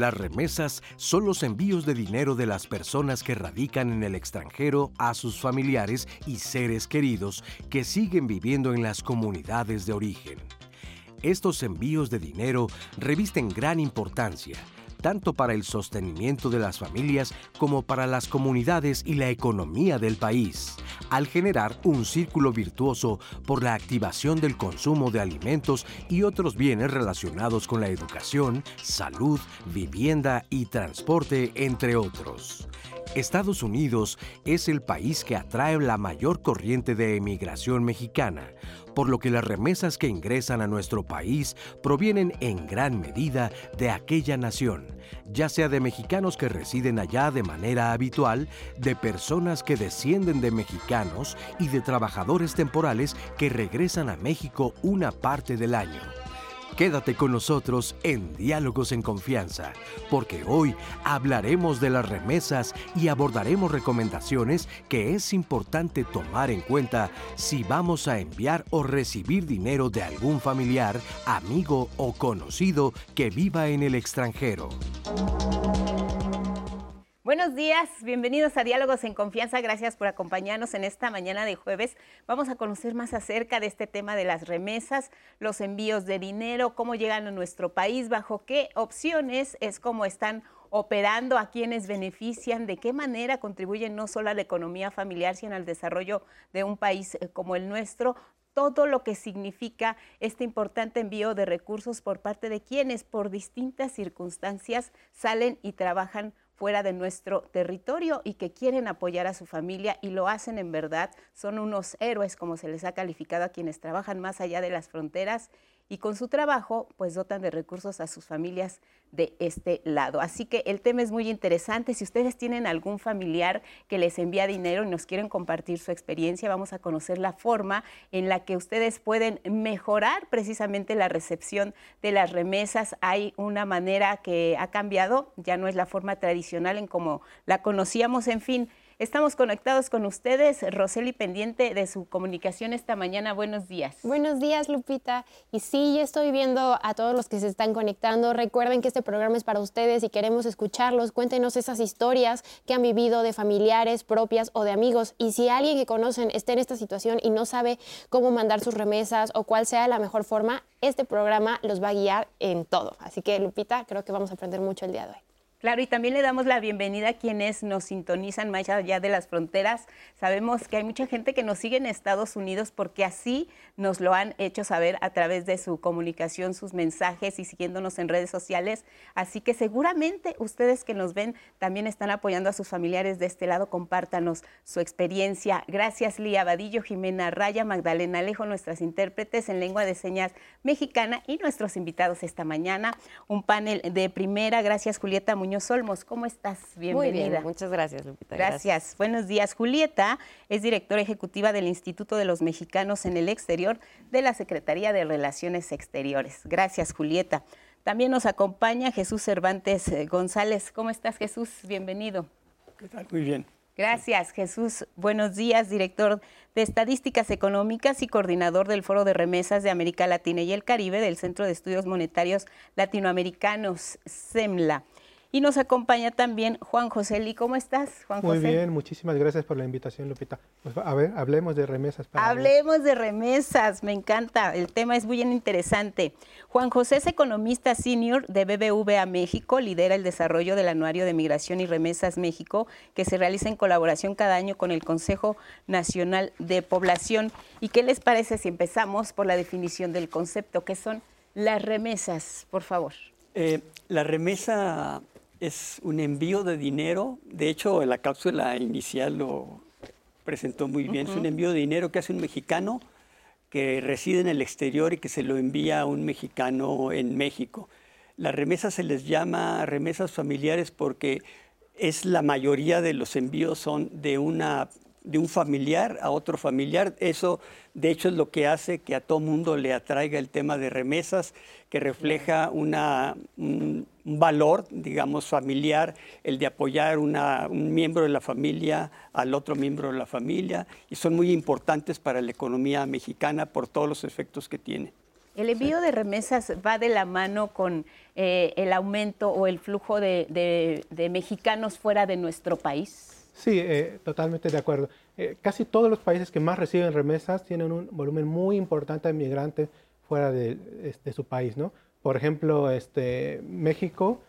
Las remesas son los envíos de dinero de las personas que radican en el extranjero a sus familiares y seres queridos que siguen viviendo en las comunidades de origen. Estos envíos de dinero revisten gran importancia tanto para el sostenimiento de las familias como para las comunidades y la economía del país, al generar un círculo virtuoso por la activación del consumo de alimentos y otros bienes relacionados con la educación, salud, vivienda y transporte, entre otros. Estados Unidos es el país que atrae la mayor corriente de emigración mexicana, por lo que las remesas que ingresan a nuestro país provienen en gran medida de aquella nación, ya sea de mexicanos que residen allá de manera habitual, de personas que descienden de mexicanos y de trabajadores temporales que regresan a México una parte del año. Quédate con nosotros en Diálogos en Confianza, porque hoy hablaremos de las remesas y abordaremos recomendaciones que es importante tomar en cuenta si vamos a enviar o recibir dinero de algún familiar, amigo o conocido que viva en el extranjero. Buenos días, bienvenidos a Diálogos en Confianza. Gracias por acompañarnos en esta mañana de jueves. Vamos a conocer más acerca de este tema de las remesas, los envíos de dinero, cómo llegan a nuestro país, bajo qué opciones es cómo están operando, a quienes benefician, de qué manera contribuyen no solo a la economía familiar, sino al desarrollo de un país eh, como el nuestro todo lo que significa este importante envío de recursos por parte de quienes por distintas circunstancias salen y trabajan fuera de nuestro territorio y que quieren apoyar a su familia y lo hacen en verdad. Son unos héroes, como se les ha calificado a quienes trabajan más allá de las fronteras y con su trabajo pues dotan de recursos a sus familias de este lado. Así que el tema es muy interesante. Si ustedes tienen algún familiar que les envía dinero y nos quieren compartir su experiencia, vamos a conocer la forma en la que ustedes pueden mejorar precisamente la recepción de las remesas. Hay una manera que ha cambiado, ya no es la forma tradicional en como la conocíamos, en fin. Estamos conectados con ustedes, Roseli, pendiente de su comunicación esta mañana. Buenos días. Buenos días, Lupita. Y sí, yo estoy viendo a todos los que se están conectando. Recuerden que este programa es para ustedes y queremos escucharlos. Cuéntenos esas historias que han vivido de familiares propias o de amigos. Y si alguien que conocen está en esta situación y no sabe cómo mandar sus remesas o cuál sea la mejor forma, este programa los va a guiar en todo. Así que, Lupita, creo que vamos a aprender mucho el día de hoy. Claro, y también le damos la bienvenida a quienes nos sintonizan más allá de las fronteras. Sabemos que hay mucha gente que nos sigue en Estados Unidos porque así nos lo han hecho saber a través de su comunicación, sus mensajes y siguiéndonos en redes sociales. Así que seguramente ustedes que nos ven también están apoyando a sus familiares de este lado. Compártanos su experiencia. Gracias, Lía Vadillo, Jimena Raya, Magdalena Alejo, nuestras intérpretes en lengua de señas mexicana y nuestros invitados esta mañana. Un panel de primera. Gracias, Julieta Muñoz Solmos. ¿Cómo estás? Bienvenida. Muy bien, muchas gracias, Lupita. Gracias. Buenos días. Julieta es directora ejecutiva del Instituto de los Mexicanos en el Exterior de la Secretaría de Relaciones Exteriores. Gracias, Julieta. También nos acompaña Jesús Cervantes eh, González. ¿Cómo estás, Jesús? Bienvenido. ¿Qué tal? Muy bien. Gracias, Jesús. Buenos días, director de Estadísticas Económicas y coordinador del Foro de Remesas de América Latina y el Caribe del Centro de Estudios Monetarios Latinoamericanos, CEMLA. Y nos acompaña también Juan José Lee. ¿Cómo estás, Juan Muy José? Muy bien, muchísimas gracias por la invitación, Lupita. Pues, a ver, hablemos de remesas. hablemos de remesas, me encanta. El tema es muy bien interesante. Juan José es economista senior de BBVA México, lidera el desarrollo del Anuario de Migración y Remesas México, que se realiza en colaboración cada año con el Consejo Nacional de Población. ¿Y qué les parece si empezamos por la definición del concepto? ¿Qué son las remesas, por favor? Eh, la remesa es un envío de dinero. De hecho, la cápsula inicial lo presentó muy bien. Es un envío de dinero que hace un mexicano que reside en el exterior y que se lo envía a un mexicano en México. Las remesas se les llama remesas familiares porque es la mayoría de los envíos son de una de un familiar a otro familiar. Eso, de hecho, es lo que hace que a todo mundo le atraiga el tema de remesas, que refleja una, un, valor, digamos, familiar, el de apoyar una, un miembro de la familia al otro miembro de la familia, y son muy importantes para la economía mexicana por todos los efectos que tiene. El envío de remesas va de la mano con eh, el aumento o el flujo de, mexicanos fuera de nuestro país. Sí, eh, totalmente de acuerdo. Eh, casi todos los países que más reciben remesas tienen un volumen muy importante de migrantes fuera de, este, su país, ¿no? Por ejemplo, este, México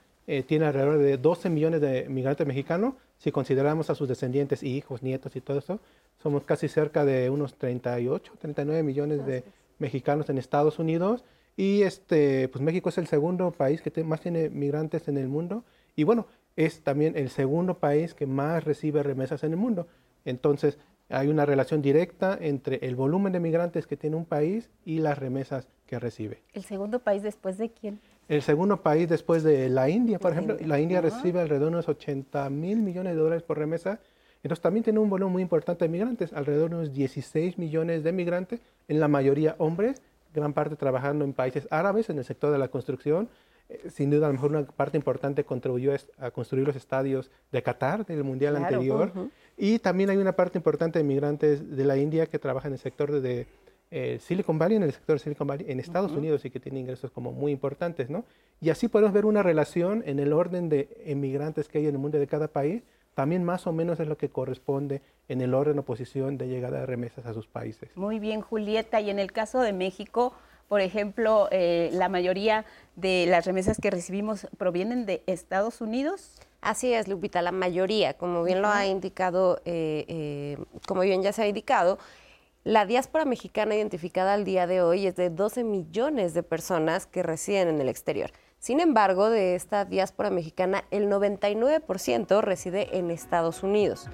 tiene alrededor de 12 millones de migrantes mexicanos. Si consideramos a sus descendientes, hijos, nietos y todo eso, somos casi cerca de unos 38, 39 millones de mexicanos en Estados Unidos y este, pues México es el segundo país que más tiene migrantes en el mundo y bueno, es también el segundo país que más recibe remesas en el mundo. Entonces, hay una relación directa entre el volumen de migrantes que tiene un país y las remesas que recibe. ¿El segundo país después de quién? El segundo país después de la India, por ejemplo. La India recibe alrededor de unos 80 mil millones de dólares por remesa entonces también tiene un volumen muy importante de migrantes, alrededor de unos 16 millones de migrantes, en la mayoría hombres, gran parte trabajando en países árabes, en el sector de la construcción. Eh, sin duda, a lo mejor una parte importante contribuyó a construir los estadios de Qatar, del Mundial anterior. Y también hay una parte importante de migrantes de la India que trabajan en el sector de, eh, Silicon Valley, en el sector de Silicon Valley, en Estados Unidos y que tienen ingresos como muy importantes, ¿no? Y así podemos ver una relación en el orden de emigrantes que hay en el mundo de cada país, también más o menos es lo que corresponde en el orden o posición de llegada de remesas a sus países. Muy bien, Julieta. Y en el caso de México, por ejemplo, eh, la mayoría de las remesas que recibimos provienen de Estados Unidos. Así es, Lupita, la mayoría, como bien lo ha indicado, eh, eh, como bien ya se ha indicado, la diáspora mexicana identificada al día de hoy es de 12 millones de personas que residen en el exterior. Sin embargo, de esta diáspora mexicana, el 99% reside en Estados Unidos.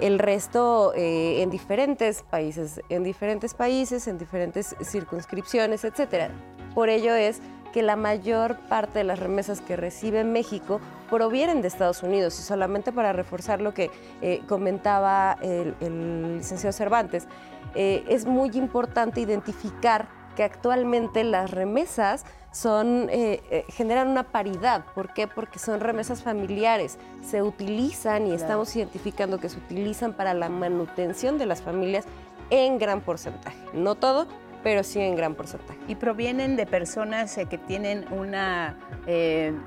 El resto eh, en diferentes países, en diferentes países, en diferentes circunscripciones, etc. Por ello es que la mayor parte de las remesas que recibe México provienen de Estados Unidos. Y solamente para reforzar lo que eh, comentaba el, licenciado Cervantes, eh, es muy importante identificar que actualmente las remesas son, eh, eh, generan una paridad. ¿Por qué? Porque son remesas familiares. Se utilizan y estamos identificando que se utilizan para la manutención de las familias en gran porcentaje. No todo, pero sí en gran porcentaje. ¿Y provienen de personas eh, que tienen una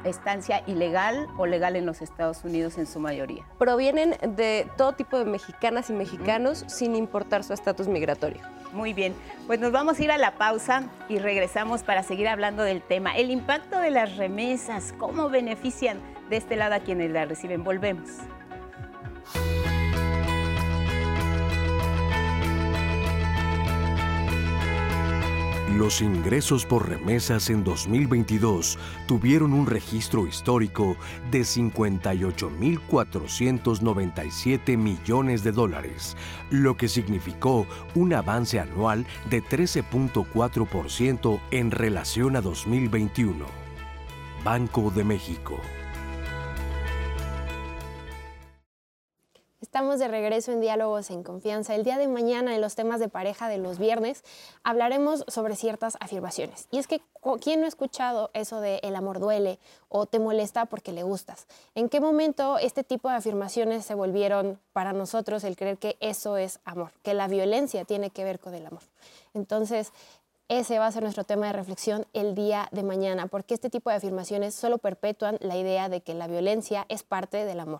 estancia ilegal o legal en los Estados Unidos en su mayoría? Provienen de todo tipo de mexicanas y mexicanos sin importar su estatus migratorio. Muy bien, pues nos vamos a ir a la pausa y regresamos para seguir hablando del tema. El impacto de las remesas, cómo benefician de este lado a quienes las reciben. Volvemos. Los ingresos por remesas en 2022 tuvieron un registro histórico de 58.497 millones de dólares, lo que significó un avance anual de 13.4% en relación a 2021. Banco de México. Estamos de regreso en Diálogos en Confianza. El día de mañana, en los temas de pareja de los viernes, hablaremos sobre ciertas afirmaciones. Y es que, ¿quién no ha escuchado eso de el amor duele o te molesta porque le gustas? ¿En qué momento este tipo de afirmaciones se volvieron para nosotros el creer que eso es amor, que la violencia tiene que ver con el amor? Entonces, ese va a ser nuestro tema de reflexión el día de mañana, porque este tipo de afirmaciones solo perpetúan la idea de que la violencia es parte del amor.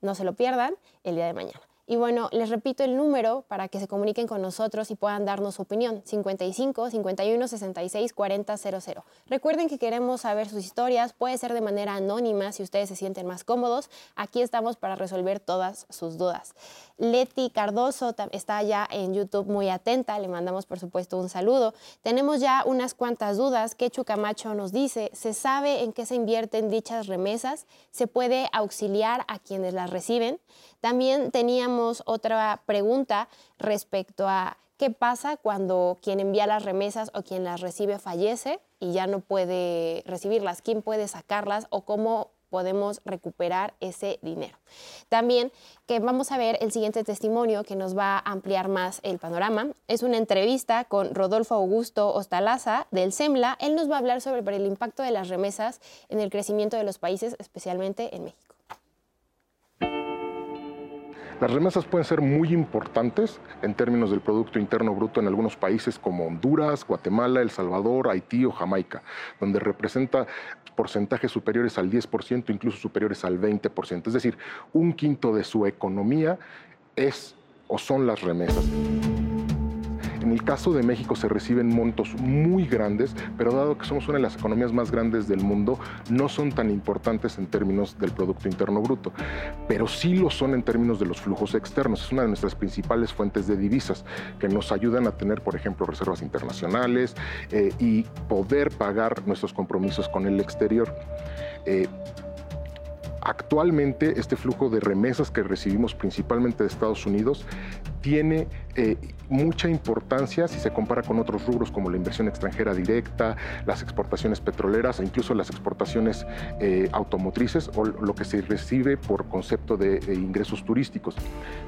No se lo pierdan el día de mañana. Y bueno, les repito el número para que se comuniquen con nosotros y puedan darnos su opinión. 55 51 66 40 00. Recuerden que queremos saber sus historias. Puede ser de manera anónima si ustedes se sienten más cómodos. Aquí estamos para resolver todas sus dudas. Leti Cardoso está ya en YouTube muy atenta. Le mandamos, por supuesto, un saludo. Tenemos ya unas cuantas dudas. Quechu Camacho nos dice, ¿se sabe en qué se invierten dichas remesas? ¿Se puede auxiliar a quienes las reciben? También teníamos otra pregunta respecto a qué pasa cuando quien envía las remesas o quien las recibe fallece y ya no puede recibirlas, quién puede sacarlas o cómo podemos recuperar ese dinero. También que vamos a ver el siguiente testimonio que nos va a ampliar más el panorama. Es una entrevista con Rodolfo Augusto Ostalaza del SEMLA. Él nos va a hablar sobre el impacto de las remesas en el crecimiento de los países, especialmente en México. Las remesas pueden ser muy importantes en términos del Producto Interno Bruto en algunos países como Honduras, Guatemala, El Salvador, Haití o Jamaica, donde representa porcentajes superiores al 10%, incluso superiores al 20%. Es decir, un quinto de su economía es o son las remesas. En el caso de México se reciben montos muy grandes, pero dado que somos una de las economías más grandes del mundo, no son tan importantes en términos del Producto Interno Bruto, pero sí lo son en términos de los flujos externos. Es una de nuestras principales fuentes de divisas que nos ayudan a tener, por ejemplo, reservas internacionales eh, y poder pagar nuestros compromisos con el exterior. Eh, actualmente este flujo de remesas que recibimos principalmente de Estados Unidos tiene eh, mucha importancia si se compara con otros rubros como la inversión extranjera directa, las exportaciones petroleras e incluso las exportaciones eh, automotrices o lo que se recibe por concepto de, ingresos turísticos.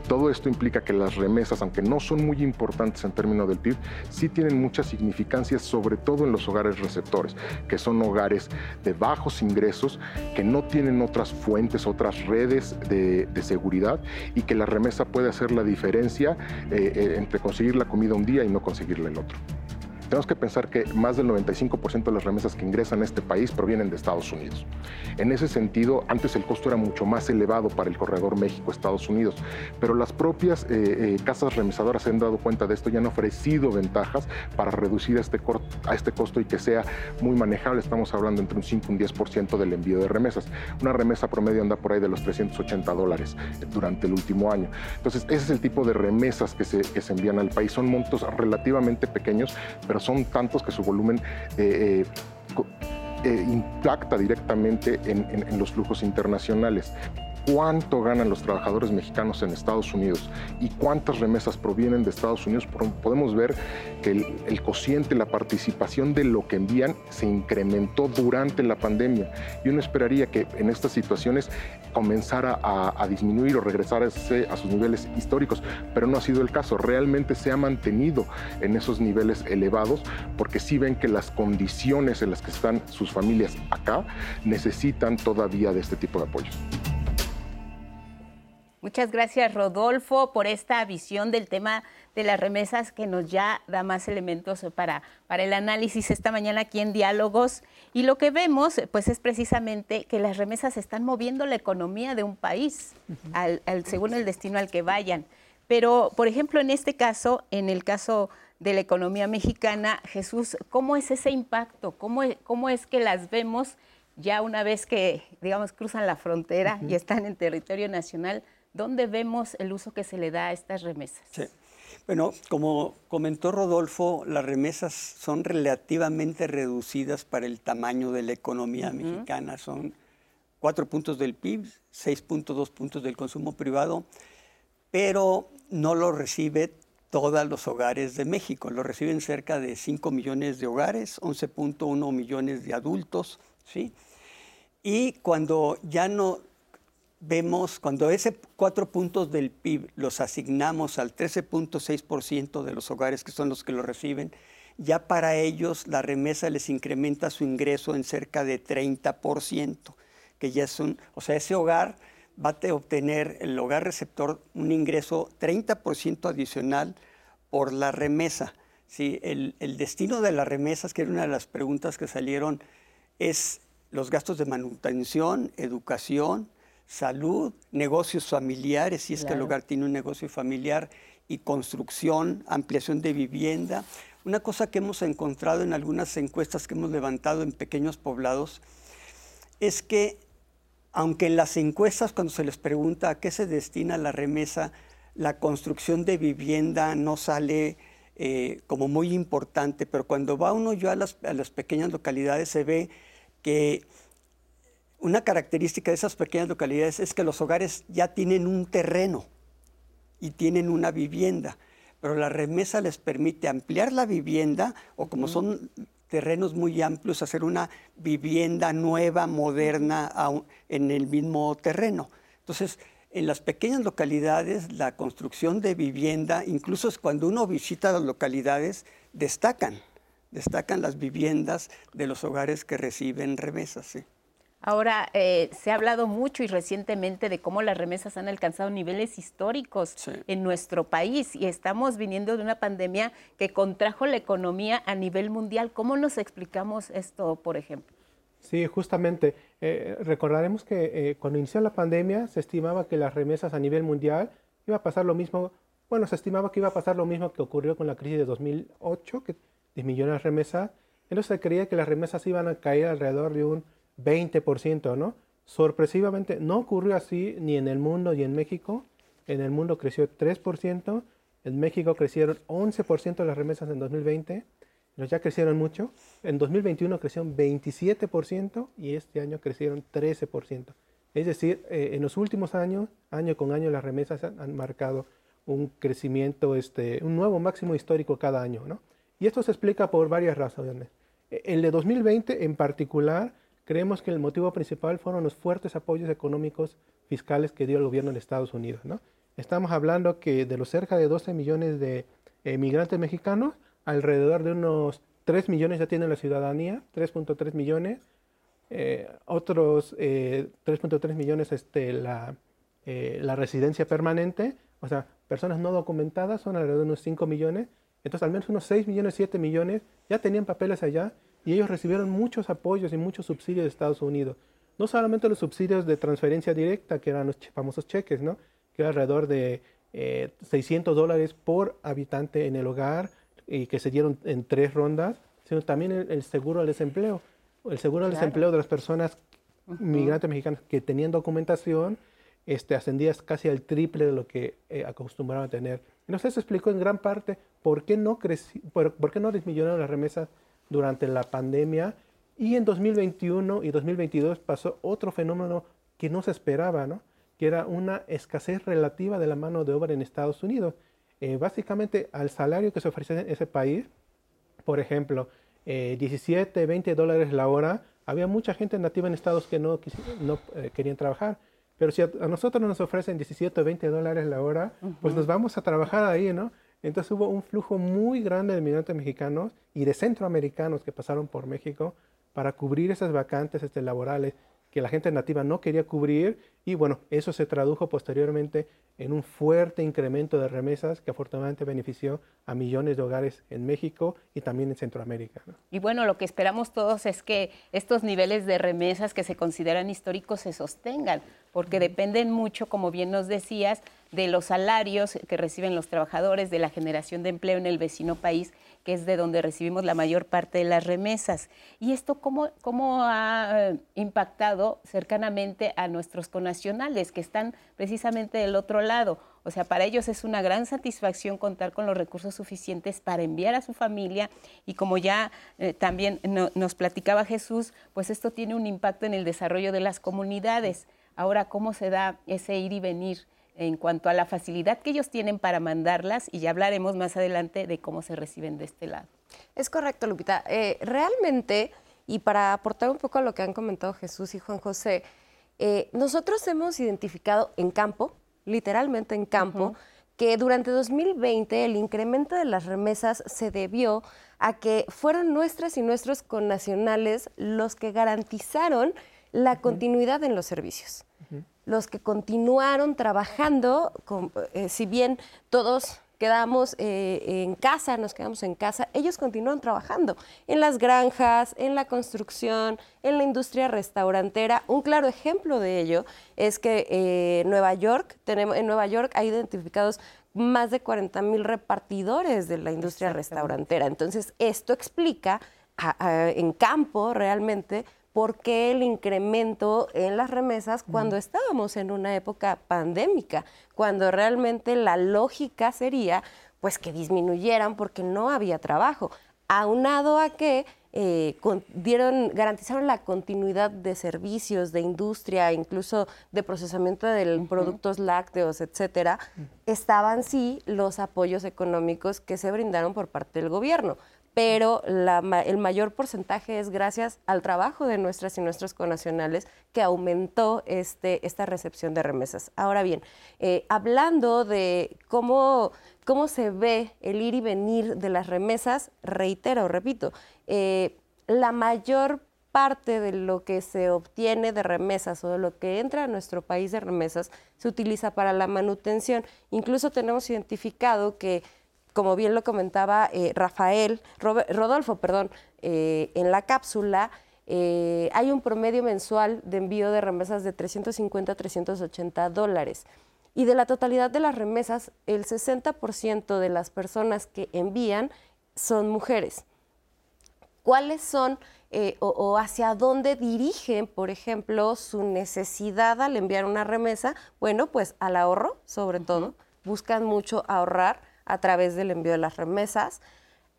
Todo esto implica que las remesas, aunque no son muy importantes en términos del PIB, sí tienen mucha significancia, sobre todo en los hogares receptores, que son hogares de bajos ingresos, que no tienen otras fuentes, otras redes de, seguridad y que la remesa puede hacer la diferencia eh, eh, entre conseguir la comida un día y no conseguirla el otro. Tenemos que pensar que más del 95% de las remesas que ingresan a este país provienen de Estados Unidos. En ese sentido, antes el costo era mucho más elevado para el corredor México-Estados Unidos, pero las propias eh, eh, casas remesadoras se han dado cuenta de esto y han ofrecido ventajas para reducir este, a este costo y que sea muy manejable. Estamos hablando entre un 5 y un 10% del envío de remesas. Una remesa promedio anda por ahí de los 380 dólares durante el último año. Entonces, ese es el tipo de remesas que se, que se envían al país. Son montos relativamente pequeños, pero son tantos que su volumen eh, eh, eh, impacta directamente en, los flujos internacionales cuánto ganan los trabajadores mexicanos en Estados Unidos y cuántas remesas provienen de Estados Unidos, podemos ver que el, cociente, la participación de lo que envían se incrementó durante la pandemia. Y uno esperaría que en estas situaciones comenzara a, disminuir o regresar a, sus niveles históricos, pero no ha sido el caso. Realmente se ha mantenido en esos niveles elevados porque sí ven que las condiciones en las que están sus familias acá necesitan todavía de este tipo de apoyos. Muchas gracias, Rodolfo, por esta visión del tema de las remesas que nos ya da más elementos para, para el análisis esta mañana aquí en Diálogos. Y lo que vemos, pues, es precisamente que las remesas están moviendo la economía de un país, al, según el destino al que vayan. Pero, por ejemplo, en este caso, en el caso de la economía mexicana, Jesús, ¿cómo es ese impacto? ¿Cómo, cómo es que las vemos ya una vez que, digamos, cruzan la frontera y están en territorio nacional? ¿Dónde vemos el uso que se le da a estas remesas? Sí. Bueno, como comentó Rodolfo, las remesas son relativamente reducidas para el tamaño de la economía mexicana. Son cuatro puntos del PIB, 6.2 puntos del consumo privado, pero no lo recibe todos los hogares de México. Lo reciben cerca de 5 millones de hogares, 11.1 millones de adultos, ¿sí? Y cuando ya no vemos cuando ese cuatro puntos del PIB los asignamos al 13.6% de los hogares que son los que lo reciben, ya para ellos la remesa les incrementa su ingreso en cerca de 30%, que ya es o sea, ese hogar va a obtener, el hogar receptor, un ingreso 30% adicional por la remesa. Sí, el destino de las remesas, que era una de las preguntas que salieron, es los gastos de manutención, educación, salud, negocios familiares, si es que el hogar tiene un negocio familiar, y construcción, ampliación de vivienda. Una cosa que hemos encontrado en algunas encuestas que hemos levantado en pequeños poblados es que, aunque en las encuestas cuando se les pregunta a qué se destina la remesa, la construcción de vivienda no sale eh, como muy importante, pero cuando va uno yo a las, a las pequeñas localidades se ve que una característica de esas pequeñas localidades es que los hogares ya tienen un terreno y tienen una vivienda, pero la remesa les permite ampliar la vivienda o como son terrenos muy amplios, hacer una vivienda nueva, moderna en el mismo terreno. Entonces, en las pequeñas localidades, la construcción de vivienda, incluso cuando uno visita las localidades, destacan, destacan las viviendas de los hogares que reciben remesas. ¿sí? Ahora, eh, se ha hablado mucho y recientemente de cómo las remesas han alcanzado niveles históricos en nuestro país y estamos viniendo de una pandemia que contrajo la economía a nivel mundial. ¿Cómo nos explicamos esto, por ejemplo? Sí, justamente. Eh, recordaremos que eh, cuando inició la pandemia se estimaba que las remesas a nivel mundial iba a pasar lo mismo, bueno, se estimaba que iba a pasar lo mismo que ocurrió con la crisis de 2008, que disminuyó las remesas. Entonces se creía que las remesas iban a caer alrededor de un 20%, ¿no? Sorpresivamente no ocurrió así ni en el mundo ni en México. En el mundo creció 3%, en México crecieron 11% las remesas en 2020 ya crecieron mucho. En 2021 crecieron 27% y este año crecieron 13%. Es decir, eh, en los últimos años, año con año, las remesas han, marcado un crecimiento, este, un nuevo máximo histórico cada año. ¿no? Y esto se explica por varias razones. E, el de 2020 en particular, creemos que el motivo principal fueron los fuertes apoyos económicos fiscales que dio el gobierno de Estados Unidos. ¿no? Estamos hablando que de los cerca de 12 millones de migrantes mexicanos, alrededor de unos 3 millones ya tienen la ciudadanía, 3.3 millones, eh, otros 3.3 eh, millones este, la, eh, la residencia permanente, o sea, personas no documentadas son alrededor de unos 5 millones, entonces al menos unos 6 millones, 7 millones ya tenían papeles allá y ellos recibieron muchos apoyos y muchos subsidios de Estados Unidos. No solamente los subsidios de transferencia directa, que eran los famosos cheques, ¿no? que era alrededor de 600 dólares por habitante en el hogar, y que se dieron en tres rondas, sino también el, seguro al desempleo. El seguro al desempleo de las personas migrantes mexicanas que tenían documentación este, ascendía casi al triple de lo que eh, acostumbraban a tener. Entonces se explicó en gran parte por qué no, por, por qué no disminuyeron las remesas durante la pandemia y en 2021 y 2022 pasó otro fenómeno que no se esperaba, ¿no? que era una escasez relativa de la mano de obra en Estados Unidos. Eh, básicamente al salario que se ofrece en ese país, por ejemplo, 17, eh, 20 dólares la hora, había mucha gente nativa en estados que no, no eh, querían trabajar. Pero si a, nosotros nos ofrecen 17 o 20 dólares la hora, pues nos vamos a trabajar ahí, ¿no? Entonces hubo un flujo muy grande de migrantes mexicanos y de centroamericanos que pasaron por México para cubrir esas vacantes este, laborales que la gente nativa no quería cubrir y bueno, eso se tradujo posteriormente en un fuerte incremento de remesas que afortunadamente benefició a millones de hogares en México y también en Centroamérica. Y bueno, lo que esperamos todos es que estos niveles de remesas que se consideran históricos se sostengan, porque dependen mucho, como bien nos decías, de los salarios que reciben los trabajadores, de la generación de empleo en el vecino país que es de donde recibimos la mayor parte de las remesas. ¿Y esto cómo, cómo ha eh, impactado cercanamente a nuestros que están precisamente del otro lado? O sea, para ellos es una gran satisfacción contar con los recursos suficientes para enviar a su familia y como ya eh, también nos platicaba Jesús, pues esto tiene un impacto en el desarrollo de las comunidades. Ahora, ¿cómo se da ese ir y venir? en cuanto a la facilidad que ellos tienen para mandarlas y ya hablaremos más adelante de cómo se reciben de este lado. Es correcto, Lupita. Eh, realmente, y para aportar un poco a lo que han comentado Jesús y Juan José, eh, nosotros hemos identificado en campo, literalmente en campo, que durante 2020 el incremento de las remesas se debió a que fueron nuestras y nuestros connacionales los que garantizaron la continuidad en los servicios. Los que continuaron trabajando, eh, si bien todos quedamos eh, en casa, nos quedamos en casa, ellos continuaron trabajando en las granjas, en la construcción, en la industria restaurantera. Un claro ejemplo de ello es que eh, Nueva York, tenemos, en Nueva York hay identificados más de 40 mil repartidores de la industria restaurantera. Entonces, esto explica en campo realmente por qué el incremento en las remesas cuando estábamos en una época pandémica, cuando realmente la lógica sería pues que disminuyeran porque no había trabajo, aunado a que eh, dieron, garantizaron la continuidad de servicios, de industria, incluso de procesamiento de productos lácteos, etcétera, estaban sí los apoyos económicos que se brindaron por parte del gobierno pero el mayor porcentaje es gracias al trabajo de nuestras y nuestros conacionales que aumentó este, esta recepción de remesas. Ahora bien, eh, hablando de cómo, cómo se ve el ir y venir de las remesas, reitero, repito, eh, la mayor parte de lo que se obtiene de remesas o de lo que entra a nuestro país de remesas se utiliza para la manutención. Incluso tenemos identificado que, como bien lo comentaba eh, Rafael, Rodolfo, perdón, eh, en la cápsula, eh, hay un promedio mensual de envío de remesas de 350 a 380 dólares. Y de la totalidad de las remesas, el 60% de las personas que envían son mujeres. ¿Cuáles son o, hacia dónde dirigen, por ejemplo, su necesidad al enviar una remesa, bueno, pues al ahorro, sobre todo, buscan mucho ahorrar a través del envío de las remesas.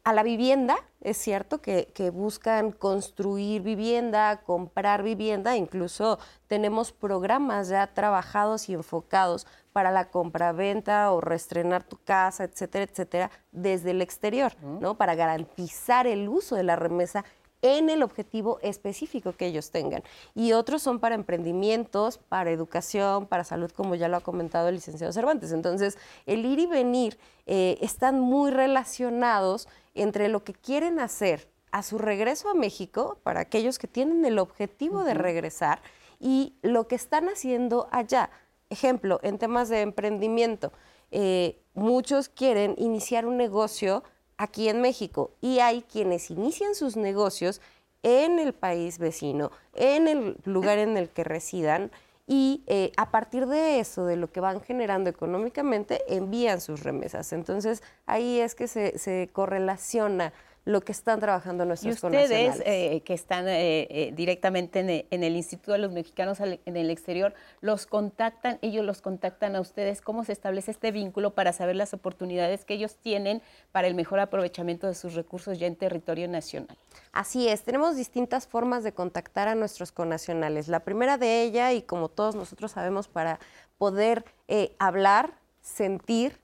A la vivienda, es cierto que, que, buscan construir vivienda, comprar vivienda, incluso tenemos programas ya trabajados y enfocados para la compra-venta o reestrenar tu casa, etcétera, etcétera, desde el exterior, ¿no? Para garantizar el uso de la remesa en el objetivo específico que ellos tengan. Y otros son para emprendimientos, para educación, para salud, como ya lo ha comentado el licenciado Cervantes. Entonces, el ir y venir eh, están muy relacionados entre lo que quieren hacer a su regreso a México, para aquellos que tienen el objetivo de regresar, y lo que están haciendo allá. Ejemplo, en temas de emprendimiento, eh, muchos quieren iniciar un negocio aquí en México y hay quienes inician sus negocios en el país vecino, en el lugar en el que residan y eh, a partir de eso, de lo que van generando económicamente, envían sus remesas. Entonces ahí es que se, se correlaciona lo que están trabajando nuestros y ustedes eh, que están eh, eh, directamente en el, Instituto de los Mexicanos en el exterior, los contactan, ellos los contactan a ustedes, ¿cómo se establece este vínculo para saber las oportunidades que ellos tienen para el mejor aprovechamiento de sus recursos ya en territorio nacional? Así es, tenemos distintas formas de contactar a nuestros connacionales. La primera de ella, y como todos nosotros sabemos, para poder hablar, sentir,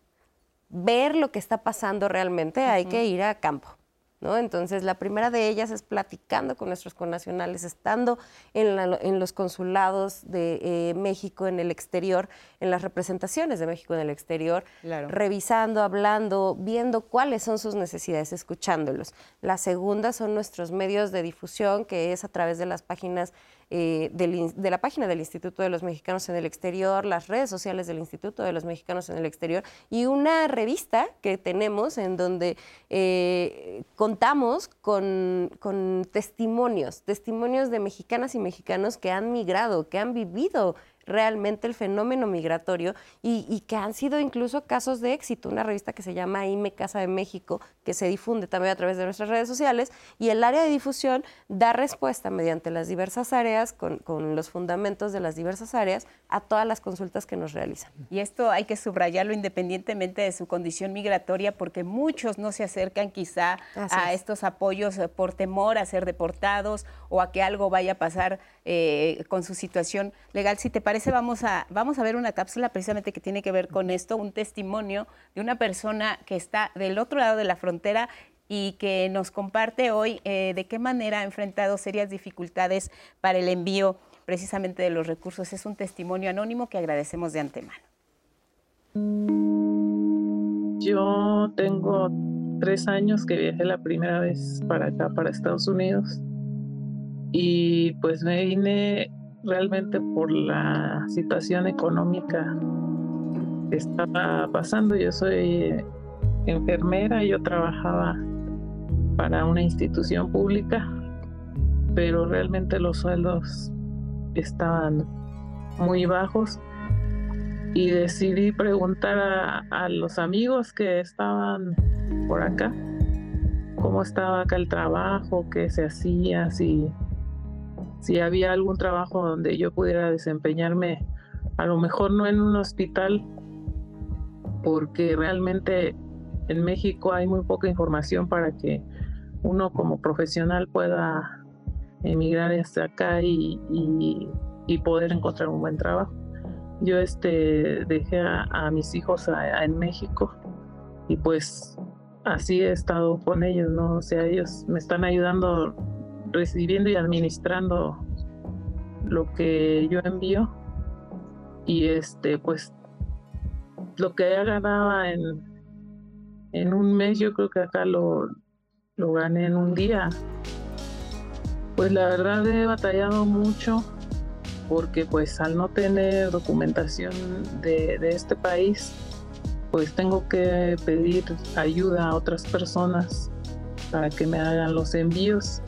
ver lo que está pasando realmente, hay que ir a campo. Entonces, la primera de ellas es platicando con nuestros connacionales, estando en, los consulados de eh, México en el exterior, en las representaciones de México en el exterior, revisando, hablando, viendo cuáles son sus necesidades, escuchándolos. La segunda son nuestros medios de difusión, que es a través de las páginas eh, de la página del Instituto de los Mexicanos en el Exterior, las redes sociales del Instituto de los Mexicanos en el Exterior y una revista que tenemos en donde eh, contamos con, con testimonios, testimonios de mexicanas y mexicanos que han migrado, que han vivido realmente el fenómeno migratorio y, que han sido incluso casos de éxito. Una revista que se llama IME Casa de México, que se difunde también a través de nuestras redes sociales, y el área de difusión da respuesta mediante las diversas áreas, con, los fundamentos de las diversas áreas, a todas las consultas que nos realizan. Y esto hay que subrayarlo independientemente de su condición migratoria, porque muchos no se acercan quizá a estos apoyos eh, por temor a ser deportados o a que algo vaya a pasar eh, con su situación legal. Si te parece, vamos a, vamos a ver una cápsula precisamente que tiene que ver con esto, un testimonio de una persona que está del otro lado de la frontera y que nos comparte hoy eh, de qué manera ha enfrentado serias dificultades para el envío precisamente de los recursos. Es un testimonio anónimo que agradecemos de antemano. Yo tengo tres años que viajé la primera vez para acá, para Estados Unidos, y pues me vine realmente por la situación económica que estaba pasando. Yo soy enfermera, yo trabajaba para una institución pública, pero realmente los sueldos estaban muy bajos y decidí preguntar a, los amigos que estaban por acá cómo estaba acá el trabajo, qué se hacía, si si había algún trabajo donde yo pudiera desempeñarme, a lo mejor no en un hospital, porque realmente en México hay muy poca información para que uno como profesional pueda emigrar hasta acá y, poder encontrar un buen trabajo. Yo este, dejé a, mis hijos en México y pues así he estado con ellos, ¿no? O sea, ellos me están ayudando recibiendo y administrando lo que yo envío y este pues lo que ella ganaba en, en un mes yo creo que acá lo, lo gané en un día Pues la verdad he batallado mucho porque pues al no tener documentación de, de este país, pues tengo que pedir ayuda a otras personas para que me hagan los envíos.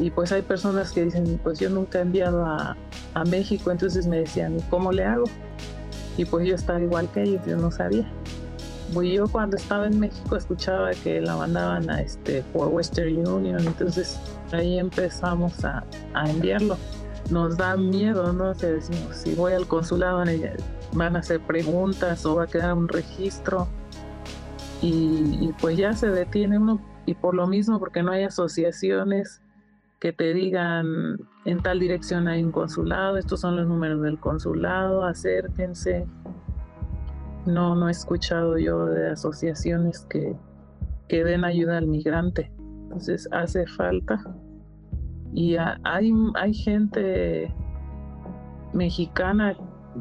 Y pues hay personas que dicen, pues yo nunca he enviado a, a México, entonces me decían, ¿cómo le hago? Y pues yo estaba igual que ellos, yo no sabía. Pues yo cuando estaba en México escuchaba que la mandaban a este por Western Union, entonces ahí empezamos a, a enviarlo. Nos da miedo, ¿no? Se decimos, si voy al consulado van a hacer preguntas o va a quedar un registro y, y pues ya se detiene uno y por lo mismo porque no hay asociaciones que te digan en tal dirección hay un consulado, estos son los números del consulado, acérquense. No, no he escuchado yo de asociaciones que, que den ayuda al migrante. Entonces hace falta. Y hay, hay gente mexicana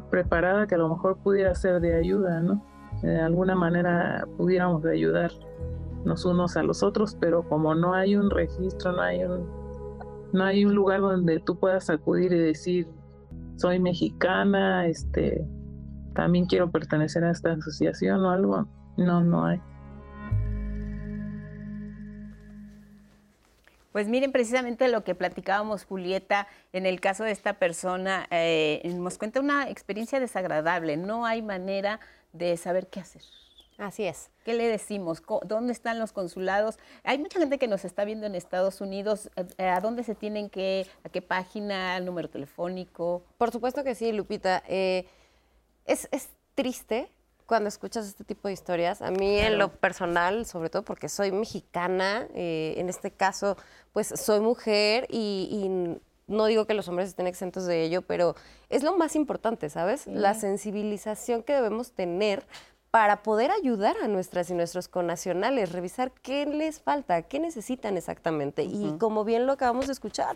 preparada que a lo mejor pudiera ser de ayuda, ¿no? De alguna manera pudiéramos ayudar unos a los otros, pero como no hay un registro, no hay un no hay un lugar donde tú puedas acudir y decir, soy mexicana, este, también quiero pertenecer a esta asociación o algo. No, no hay. Pues miren, precisamente lo que platicábamos, Julieta, en el caso de esta persona, eh, nos cuenta una experiencia desagradable. No hay manera de saber qué hacer. Así es. ¿Qué le decimos? ¿Dónde están los consulados? Hay mucha gente que nos está viendo en Estados Unidos. Eh, ¿A dónde se tienen que, a qué página, al número telefónico? Por supuesto que sí, Lupita. Eh, es, triste cuando escuchas este tipo de historias. A mí en lo personal, sobre todo porque soy mexicana, eh, en este caso, pues soy mujer y, no digo que los hombres estén exentos de ello, pero es lo más importante, ¿sabes? La sensibilización que debemos tener para poder ayudar a nuestras y nuestros connacionales, revisar qué les falta, qué necesitan exactamente. Y como bien lo acabamos de escuchar,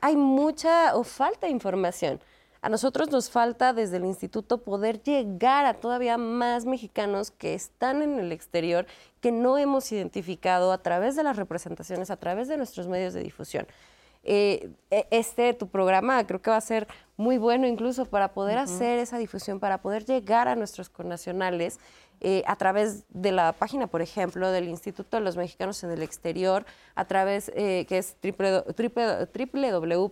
hay mucha o falta información. A nosotros nos falta desde el instituto poder llegar a todavía más mexicanos que están en el exterior, que no hemos identificado a través de las representaciones, a través de nuestros medios de difusión. Eh, e, este, tu programa, creo que va a ser muy bueno incluso para poder hacer esa difusión, para poder llegar a nuestros connacionales eh, a través de la página, por ejemplo, del Instituto de los Mexicanos en el Exterior, a través eh, que es www.ime.gov.mx,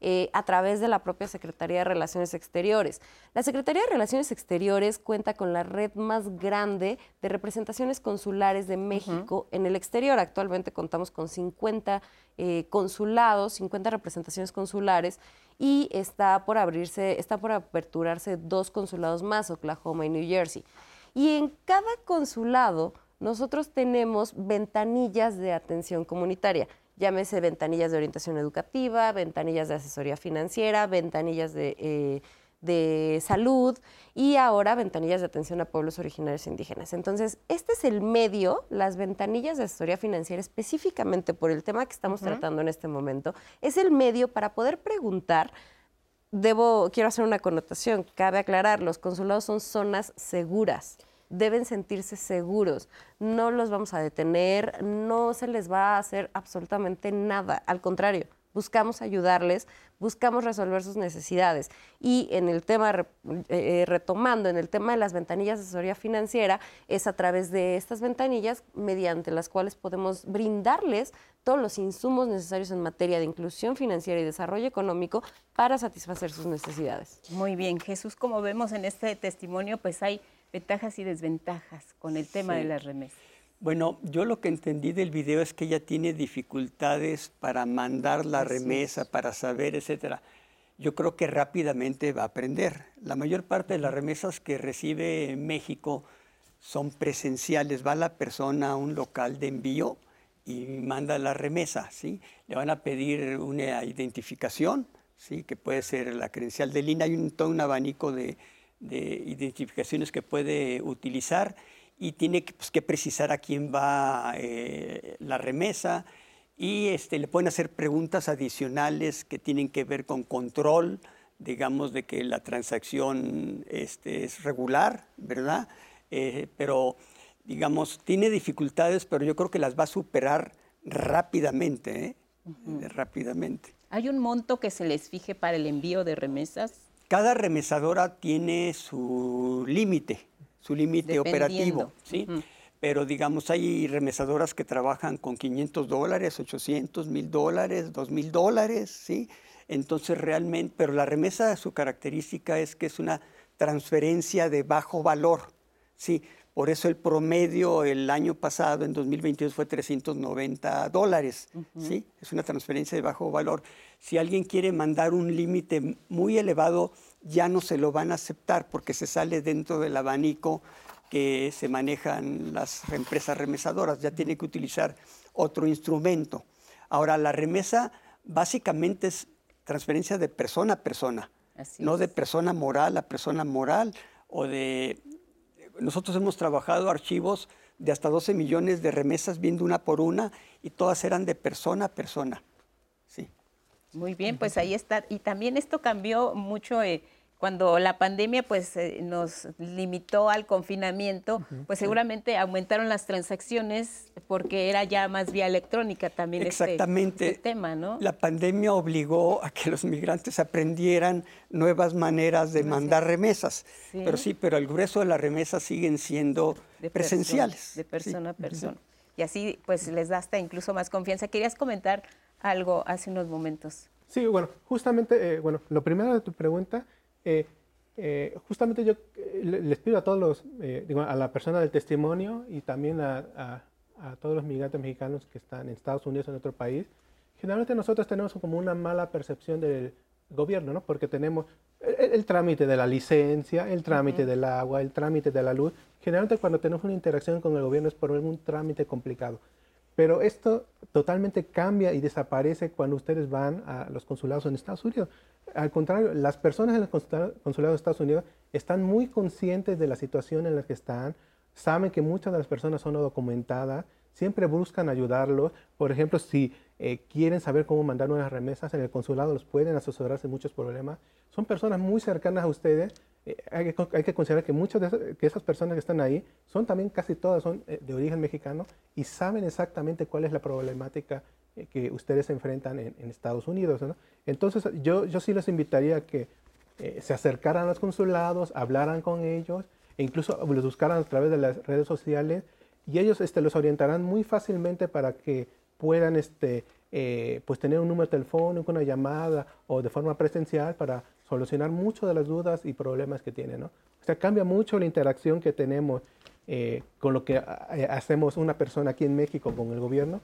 eh, a través de la propia Secretaría de Relaciones Exteriores. La Secretaría de Relaciones Exteriores cuenta con la red más grande de representaciones consulares de México en el exterior. Actualmente contamos con 50 eh, consulados, 50 representaciones consulares y está por abrirse, está por aperturarse dos consulados más, Oklahoma y New Jersey. Y en cada consulado nosotros tenemos ventanillas de atención comunitaria llámese ventanillas de orientación educativa, ventanillas de asesoría financiera, ventanillas de, eh, salud y ahora ventanillas de atención a pueblos originarios e indígenas. Entonces, este es el medio, las ventanillas de asesoría financiera específicamente por el tema que estamos tratando en este momento, es el medio para poder preguntar debo, quiero hacer una connotación, cabe aclarar, los consulados son zonas seguras deben sentirse seguros. No los vamos a detener, no se les va a hacer absolutamente nada. Al contrario, buscamos ayudarles, buscamos resolver sus necesidades. Y en el tema, eh, eh, retomando, en el tema de las ventanillas de asesoría financiera, es a través de estas ventanillas mediante las cuales podemos brindarles todos los insumos necesarios en materia de inclusión financiera y desarrollo económico para satisfacer sus necesidades. Muy bien, Jesús, como vemos en este testimonio, pues hay ventajas y desventajas con el tema de las remesas. Bueno, yo lo que entendí del video es que ella tiene dificultades para mandar la remesa, para saber, etcétera. Yo creo que rápidamente va a aprender. La mayor parte de las remesas que recibe México son presenciales. Va la persona a un local de envío y manda la remesa, ¿sí? Le van a pedir una identificación, ¿sí? Que puede ser la credencial de línea. Hay un, todo un abanico de, de identificaciones que puede utilizar y tiene que, pues, que precisar a quién va eh, la remesa y este, le pueden hacer preguntas adicionales que tienen que ver con control, digamos, de que la transacción este, es regular, ¿verdad? Eh, pero, digamos, tiene dificultades, pero yo creo que las va a superar rápidamente, ¿eh? rápidamente. ¿Hay un monto que se les fije para el envío de remesas? Cada remesadora tiene su límite, su límite operativo, ¿sí? Pero digamos, hay remesadoras que trabajan con 500 dólares, 800, 1000 dólares, 2000 dólares, ¿sí? Entonces realmente, pero la remesa, su característica es que es una transferencia de bajo valor, ¿sí? Por eso el promedio el año pasado, en 2022, fue 390 dólares. ¿sí? Es una transferencia de bajo valor. Si alguien quiere mandar un límite muy elevado, ya no se lo van a aceptar porque se sale dentro del abanico que se manejan las empresas remesadoras. Ya tiene que utilizar otro instrumento. Ahora, la remesa básicamente es transferencia de persona a persona, no de persona moral a persona moral o de nosotros hemos trabajado archivos de hasta 12 millones de remesas viendo una por una y todas eran de persona a persona. Muy bien, pues ahí está. Y también esto cambió mucho eh, cuando la pandemia pues eh, nos limitó al confinamiento, pues seguramente aumentaron las transacciones porque era ya más vía electrónica también este, Exactamente. Este, tema, ¿no? La pandemia obligó a que los migrantes aprendieran nuevas maneras de mandar remesas. Pero sí, pero el grueso de las remesas siguen siendo presenciales. de persona a persona. Y así pues les da hasta incluso más confianza. Querías comentar algo hace unos momentos. Sí, bueno, justamente, eh, bueno, lo primero de tu pregunta eh, eh, justamente yo les pido a todos los, digo, a la persona del testimonio y también a, todos los migrantes mexicanos que están en Estados Unidos o en otro país, generalmente nosotros tenemos como una mala percepción del gobierno, ¿no? Porque tenemos el, trámite de la licencia, el trámite del agua, el trámite de la luz. Generalmente cuando tenemos una interacción con el gobierno es por algún trámite complicado. Pero esto totalmente cambia y desaparece cuando ustedes van a los consulados en Estados Unidos. Al contrario, las personas en el consulado de Estados Unidos están muy conscientes de la situación en la que están, saben que muchas de las personas son no documentadas, siempre buscan ayudarlos. Por ejemplo, si eh, quieren saber cómo mandar unas remesas en el consulado, los pueden asesorarse en muchos problemas. Son personas muy cercanas a ustedes hay, que, considerar que muchas de esas, que esas personas que están ahí son también casi todas son eh, de origen mexicano y saben exactamente cuál es la problemática eh, que ustedes enfrentan en, Estados Unidos. Entonces yo, yo sí les invitaría a que se acercaran a los consulados, hablaran con ellos e incluso los buscaran a través de las redes sociales y ellos este, los orientarán muy fácilmente para que puedan este, pues tener un número de teléfono, una llamada o de forma presencial para solucionar muchas de las dudas y problemas que tienen. ¿no? O sea, cambia mucho la interacción que tenemos eh, con lo que eh, hacemos una persona aquí en México con el gobierno,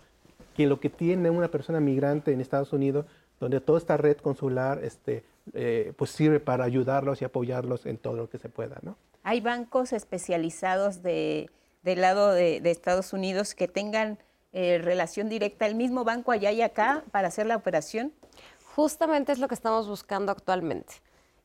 que lo que tiene una persona migrante en Estados Unidos, donde toda esta red consular este, eh, pues sirve para ayudarlos y apoyarlos en todo lo que se pueda. ¿no? ¿Hay bancos especializados de, del lado de, de Estados Unidos que tengan relación directa, el mismo banco allá y acá, para hacer la operación? Justamente es lo que estamos buscando actualmente.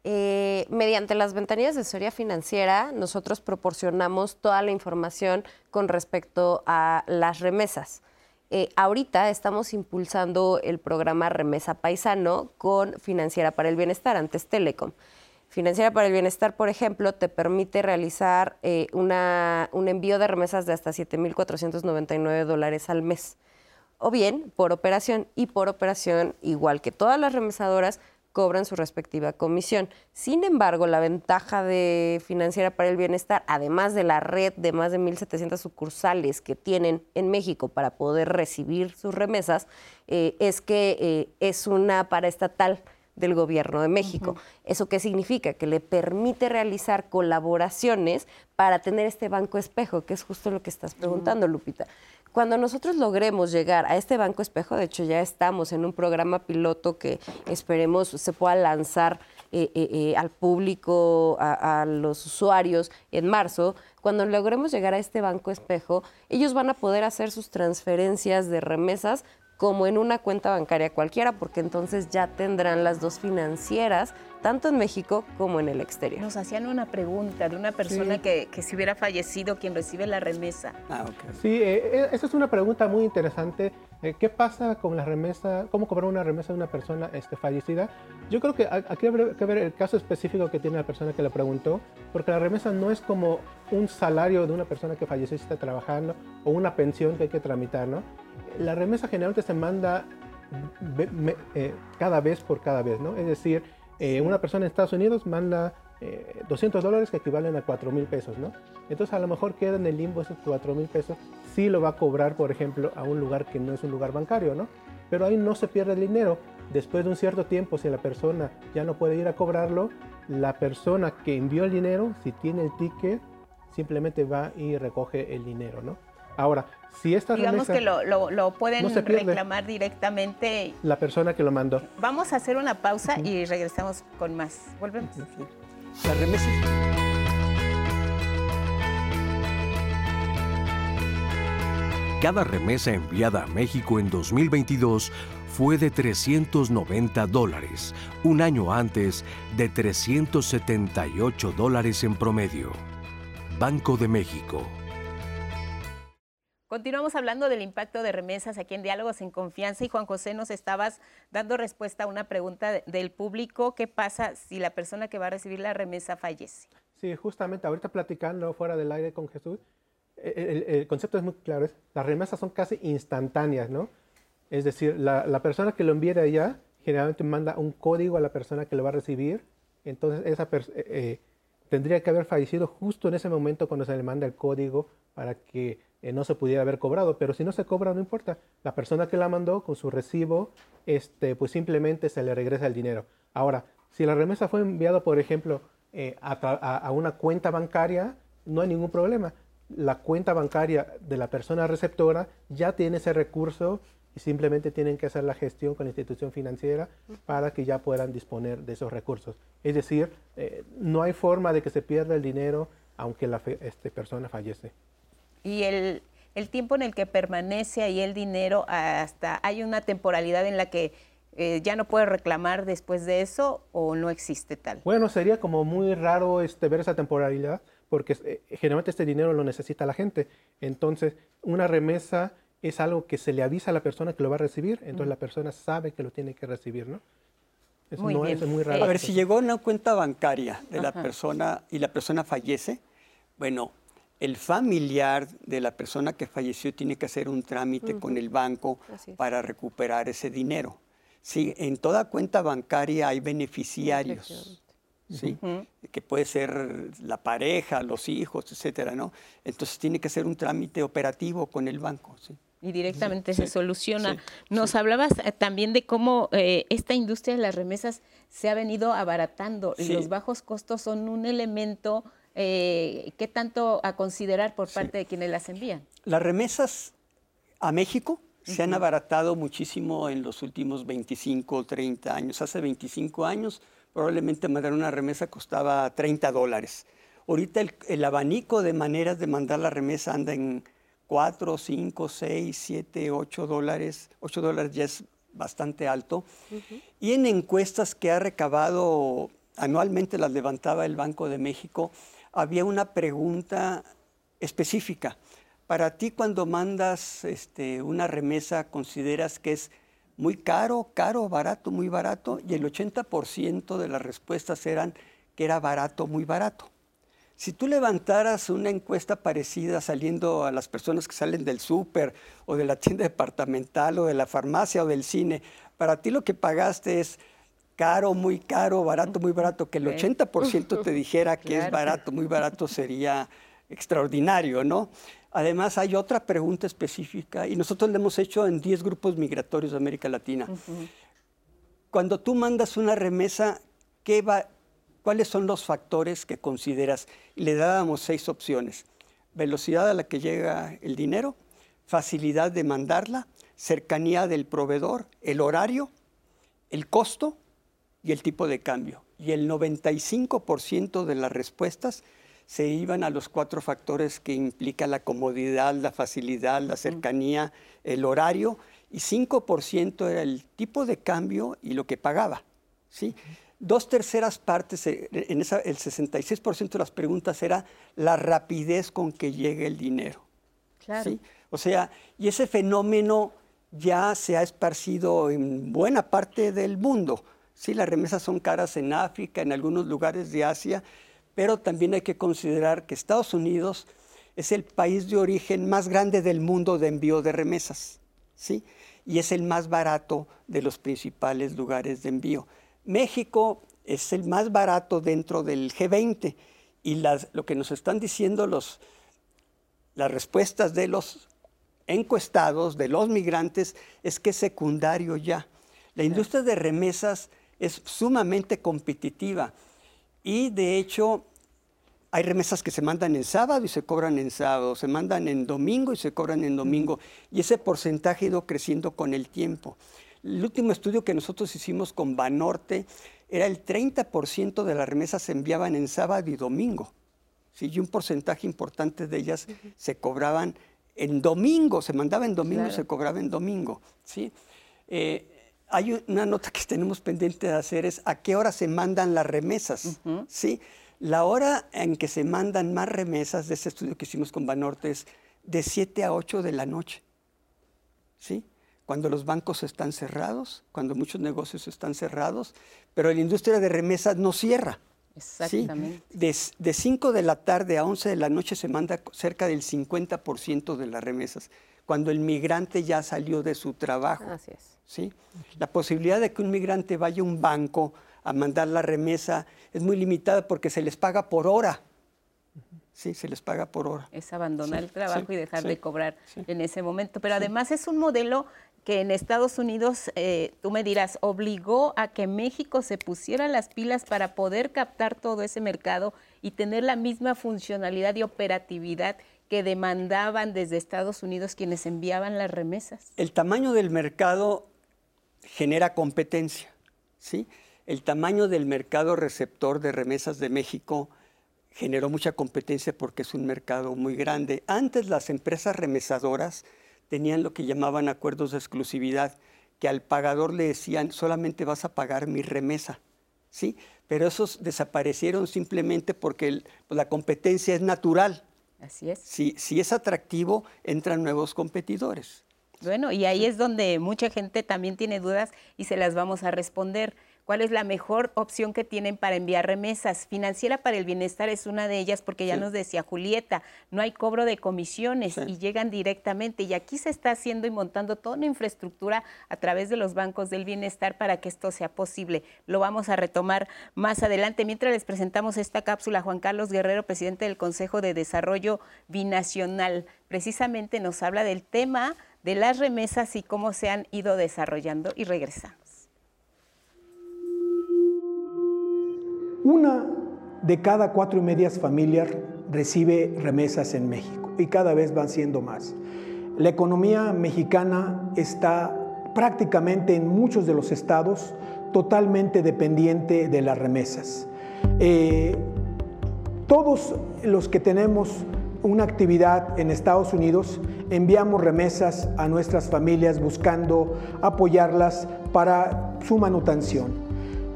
Eh, mediante las ventanillas de asesoría financiera, nosotros proporcionamos toda la información con respecto a las remesas. Eh, ahorita estamos impulsando el programa Remesa Paisano con Financiera para el Bienestar, antes Telecom. Financiera para el Bienestar, por ejemplo, te permite realizar eh, una, un envío de remesas de hasta 7.499 dólares al mes o bien por operación y por operación, igual que todas las remesadoras, cobran su respectiva comisión. Sin embargo, la ventaja de Financiera para el Bienestar, además de la red de más de 1.700 sucursales que tienen en México para poder recibir sus remesas, eh, es que eh, es una paraestatal del gobierno de México. ¿Eso qué significa? Que le permite realizar colaboraciones para tener este banco espejo, que es justo lo que estás preguntando, Lupita. Cuando nosotros logremos llegar a este banco espejo, de hecho ya estamos en un programa piloto que esperemos se pueda lanzar eh, eh, eh, al público, a, los usuarios en marzo, cuando logremos llegar a este banco espejo, ellos van a poder hacer sus transferencias de remesas como en una cuenta bancaria cualquiera, porque entonces ya tendrán las dos financieras, tanto en México como en el exterior. Nos hacían una pregunta de una persona que, que si hubiera fallecido quien recibe la remesa. Ah, ok. Sí, eh, eh, esa es una pregunta muy interesante Eh, ¿Qué pasa con la remesa? ¿Cómo cobrar una remesa de una persona este, fallecida? Yo creo que aquí hay que ver el caso específico que tiene la persona que le preguntó, porque la remesa no es como un salario de una persona que falleció y está trabajando o una pensión que hay que tramitar, ¿no? La remesa generalmente se manda eh, cada vez por cada vez, ¿no? Es decir, eh, una persona en Estados Unidos manda 200 dólares que equivalen a 4 mil pesos, ¿no? Entonces a lo mejor queda en el limbo esos 4 mil pesos sí lo va a cobrar, por ejemplo, a un lugar que no es un lugar bancario, ¿no? Pero ahí no se pierde el dinero. Después de un cierto tiempo, si la persona ya no puede ir a cobrarlo, la persona que envió el dinero, si tiene el ticket, simplemente va y recoge el dinero, ¿no? Ahora, si esta Digamos que lo, lo, pueden reclamar directamente. La persona que lo mandó. Vamos a hacer una pausa y regresamos con más. Volvemos. La remesa Cada remesa enviada a México en 2022 fue de 390 dólares, un año antes de 378 dólares en promedio. Banco de México. Continuamos hablando del impacto de remesas aquí en Diálogos en Confianza y Juan José nos estabas dando respuesta a una pregunta del público. ¿Qué pasa si la persona que va a recibir la remesa fallece? Sí, justamente ahorita platicando fuera del aire con Jesús, el, concepto es muy claro, las remesas son casi instantáneas, ¿no? Es decir, la, persona que lo envía de allá generalmente manda un código a la persona que lo va a recibir, entonces esa eh, eh, tendría que haber fallecido justo en ese momento cuando se le manda el código para que eh, no se pudiera haber cobrado, pero si no se cobra no importa, la persona que la mandó con su recibo, este, pues simplemente se le regresa el dinero. Ahora, si la remesa fue enviada, por ejemplo, a una cuenta bancaria, no hay ningún problema. La cuenta bancaria de la persona receptora ya tiene ese recurso y simplemente tienen que hacer la gestión con la institución financiera para que ya puedan disponer de esos recursos. Es decir, eh, no hay forma de que se pierda el dinero aunque la este, persona fallece. Y el, tiempo en el que permanece ahí el dinero, hasta hay una temporalidad en la que eh, ya no puede reclamar después de eso o no existe tal. Bueno, sería como muy raro este, ver esa temporalidad porque eh, generalmente este dinero lo necesita la gente. Entonces, una remesa es algo que se le avisa a la persona que lo va a recibir, entonces la persona sabe que lo tiene que recibir, ¿no? Eso muy es muy raro. A ver, si llegó una cuenta bancaria de la persona y la persona fallece, bueno, el familiar de la persona que falleció tiene que hacer un trámite con el banco para recuperar ese dinero. Sí, en toda cuenta bancaria hay beneficiarios. ¿sí? Que puede ser la pareja, los hijos, etcétera, ¿no? Entonces tiene que ser un trámite operativo con el banco, ¿sí? Y directamente se soluciona. Nos hablabas eh, también de cómo eh, esta industria de las remesas se ha venido abaratando y los bajos costos son un elemento eh, que tanto a considerar por parte de quienes las envían. Las remesas a México se han abaratado muchísimo en los últimos 25 o 30 años. Hace 25 años probablemente mandar una remesa costaba 30 dólares. Ahorita el, abanico de maneras de mandar la remesa anda en 4, 5, 6, 7, 8 dólares. 8 dólares ya es bastante alto. Y en encuestas que ha recabado anualmente, las levantaba el Banco de México, había una pregunta específica. Para ti cuando mandas este, una remesa, ¿consideras que es muy caro, caro, barato, muy barato, y el 80% de las respuestas eran que era barato, muy barato. Si tú levantaras una encuesta parecida saliendo a las personas que salen del súper o de la tienda departamental o de la farmacia o del cine, para ti lo que pagaste es caro, muy caro, barato, muy barato, que el 80% te dijera que es barato, muy barato sería extraordinario, ¿no? Además, hay otra pregunta específica y nosotros la hemos hecho en 10 grupos migratorios de América Latina. Cuando tú mandas una remesa, ¿qué va, ¿cuáles son los factores que consideras? Le dábamos seis opciones. Velocidad a la que llega el dinero, facilidad de mandarla, cercanía del proveedor, el horario, el costo y el tipo de cambio. Y el 95% de las respuestas se iban a los cuatro factores que implica la comodidad, la facilidad, la cercanía, el horario, y 5% era el tipo de cambio y lo que pagaba. ¿sí? Dos terceras partes, eh, en esa, el 66% de las preguntas era la rapidez con que llega el dinero. Claro. ¿sí? O sea, y ese fenómeno ya se ha esparcido en buena parte del mundo. Sí, las remesas son caras en África, en algunos lugares de Asia, pero también hay que considerar que Estados Unidos es el país de origen más grande del mundo de envío de remesas, ¿sí? Y es el más barato de los principales lugares de envío. México es el más barato dentro del G20 y lo que nos están diciendo los, las respuestas de los encuestados, de los migrantes, es que es secundario ya. La industria de remesas es sumamente competitiva y de hecho hay remesas que se mandan en sábado y se cobran en sábado, se mandan en domingo y se cobran en domingo y ese porcentaje ha ido creciendo con el tiempo. El último estudio que nosotros hicimos con Banorte era el 30% de las remesas se enviaban en sábado y domingo. ¿sí? Y un porcentaje importante de ellas se cobraban en domingo, se mandaba en domingo y se cobraba en domingo. ¿sí? Eh, hay una nota que tenemos pendiente de hacer, es a qué hora se mandan las remesas. ¿sí? La hora en que se mandan más remesas de este estudio que hicimos con Banorte es de 7 a 8 de la noche. ¿sí? Cuando los bancos están cerrados, cuando muchos negocios están cerrados, pero la industria de remesas no cierra. Exactamente. De, 5 de la tarde a 11 de la noche se manda cerca del 50% de las remesas, cuando el migrante ya salió de su trabajo. Así es. ¿sí? La posibilidad de que un migrante vaya a un banco a mandar la remesa es muy limitada porque se les paga por hora. Sí, se les paga por hora. Es abandonar el trabajo y dejar de cobrar en ese momento. Pero además es un modelo que en Estados Unidos, eh, tú me dirás, obligó a que México se pusiera las pilas para poder captar todo ese mercado y tener la misma funcionalidad y operatividad que demandaban desde Estados Unidos quienes enviaban las remesas. El tamaño del mercado genera competencia, ¿sí? El tamaño del mercado receptor de remesas de México generó mucha competencia porque es un mercado muy grande. Antes las empresas remesadoras tenían lo que llamaban acuerdos de exclusividad, que al pagador le decían solamente vas a pagar mi remesa, ¿sí? Pero esos desaparecieron simplemente porque pues, la competencia es natural. Así es. Si, si es atractivo, entran nuevos competidores. Bueno, y ahí es donde mucha gente también tiene dudas y se las vamos a responder cuál es la mejor opción que tienen para enviar remesas. Financiera para el Bienestar es una de ellas porque ya nos decía Julieta, no hay cobro de comisiones y llegan directamente. Y aquí se está haciendo y montando toda una infraestructura a través de los bancos del bienestar para que esto sea posible. Lo vamos a retomar más adelante. Mientras les presentamos esta cápsula, Juan Carlos Guerrero, presidente del Consejo de Desarrollo Binacional, precisamente nos habla del tema de las remesas y cómo se han ido desarrollando y regresamos. Una de cada cuatro y medias familias recibe remesas en México y cada vez van siendo más. La economía mexicana está prácticamente en muchos de los estados totalmente dependiente de las remesas. Eh, todos los que tenemos una actividad en Estados Unidos enviamos remesas a nuestras familias buscando apoyarlas para su manutención.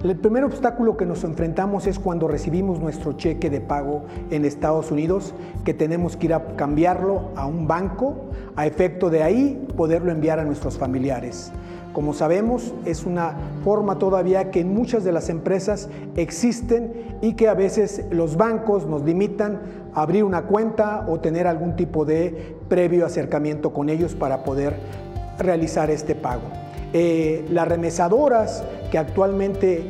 El primer obstáculo que nos enfrentamos es cuando recibimos nuestro cheque de pago en Estados Unidos, que tenemos que ir a cambiarlo a un banco, a efecto de ahí poderlo enviar a nuestros familiares. Como sabemos, es una forma todavía que en muchas de las empresas existen y que a veces los bancos nos limitan a abrir una cuenta o tener algún tipo de previo acercamiento con ellos para poder realizar este pago. Eh, las remesadoras que actualmente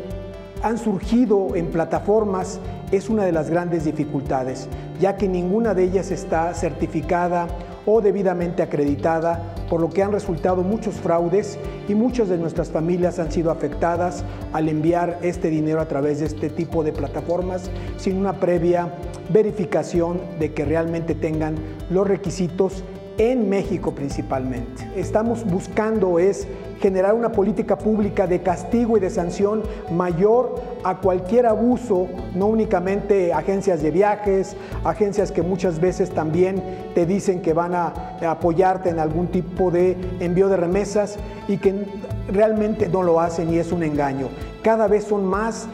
han surgido en plataformas es una de las grandes dificultades, ya que ninguna de ellas está certificada o debidamente acreditada, por lo que han resultado muchos fraudes y muchas de nuestras familias han sido afectadas al enviar este dinero a través de este tipo de plataformas sin una previa verificación de que realmente tengan los requisitos en México principalmente. Estamos buscando es generar una política pública de castigo y de sanción mayor a cualquier abuso, no únicamente agencias de viajes, agencias que muchas veces también te dicen que van a apoyarte en algún tipo de envío de remesas y que realmente no lo hacen y es un engaño. Cada vez son más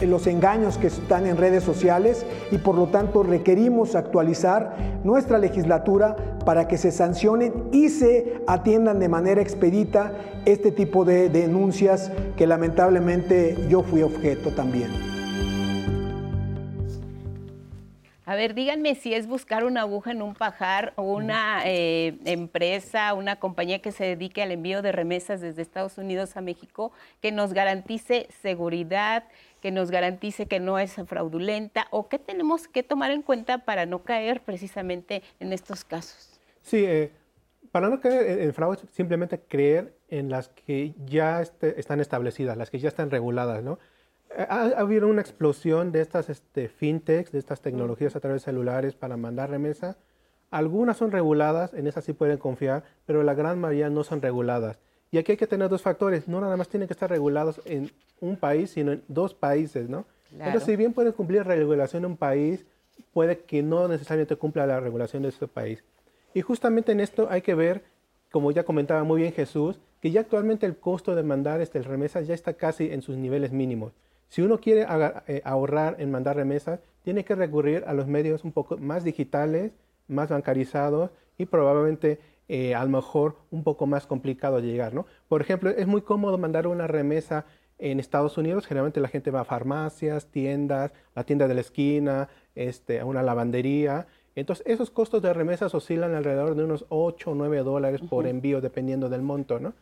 los engaños que están en redes sociales y por lo tanto requerimos actualizar nuestra legislatura para que se sancionen y se atiendan de manera expedita este tipo de denuncias que lamentablemente yo fui objeto también. A ver, díganme si es buscar una aguja en un pajar o una eh, empresa, una compañía que se dedique al envío de remesas desde Estados Unidos a México, que nos garantice seguridad, que nos garantice que no es fraudulenta o qué tenemos que tomar en cuenta para no caer precisamente en estos casos. Sí, eh, para no caer en fraude, simplemente creer en las que ya este, están establecidas, las que ya están reguladas, ¿no? Ha, habido una explosión de estas este, fintechs, de estas tecnologías a través de celulares para mandar remesa. Algunas son reguladas, en esas sí pueden confiar, pero la gran mayoría no son reguladas. Y aquí hay que tener dos factores, no nada más tienen que estar regulados en un país, sino en dos países, ¿no? Entonces, si bien pueden cumplir regulación en un país, puede que no necesariamente cumpla la regulación de ese país. Y justamente en esto hay que ver, como ya comentaba muy bien Jesús, que ya actualmente el costo de mandar este, remesas ya está casi en sus niveles mínimos. Si uno quiere eh, ahorrar en mandar remesas, tiene que recurrir a los medios un poco más digitales, más bancarizados y probablemente eh, a lo mejor un poco más complicado de llegar. ¿no? Por ejemplo, es muy cómodo mandar una remesa en Estados Unidos. Generalmente la gente va a farmacias, tiendas, la tienda de la esquina, este, a una lavandería. Entonces, esos costos de remesas oscilan alrededor de unos 8 o 9 dólares por envío, dependiendo del monto, ¿no?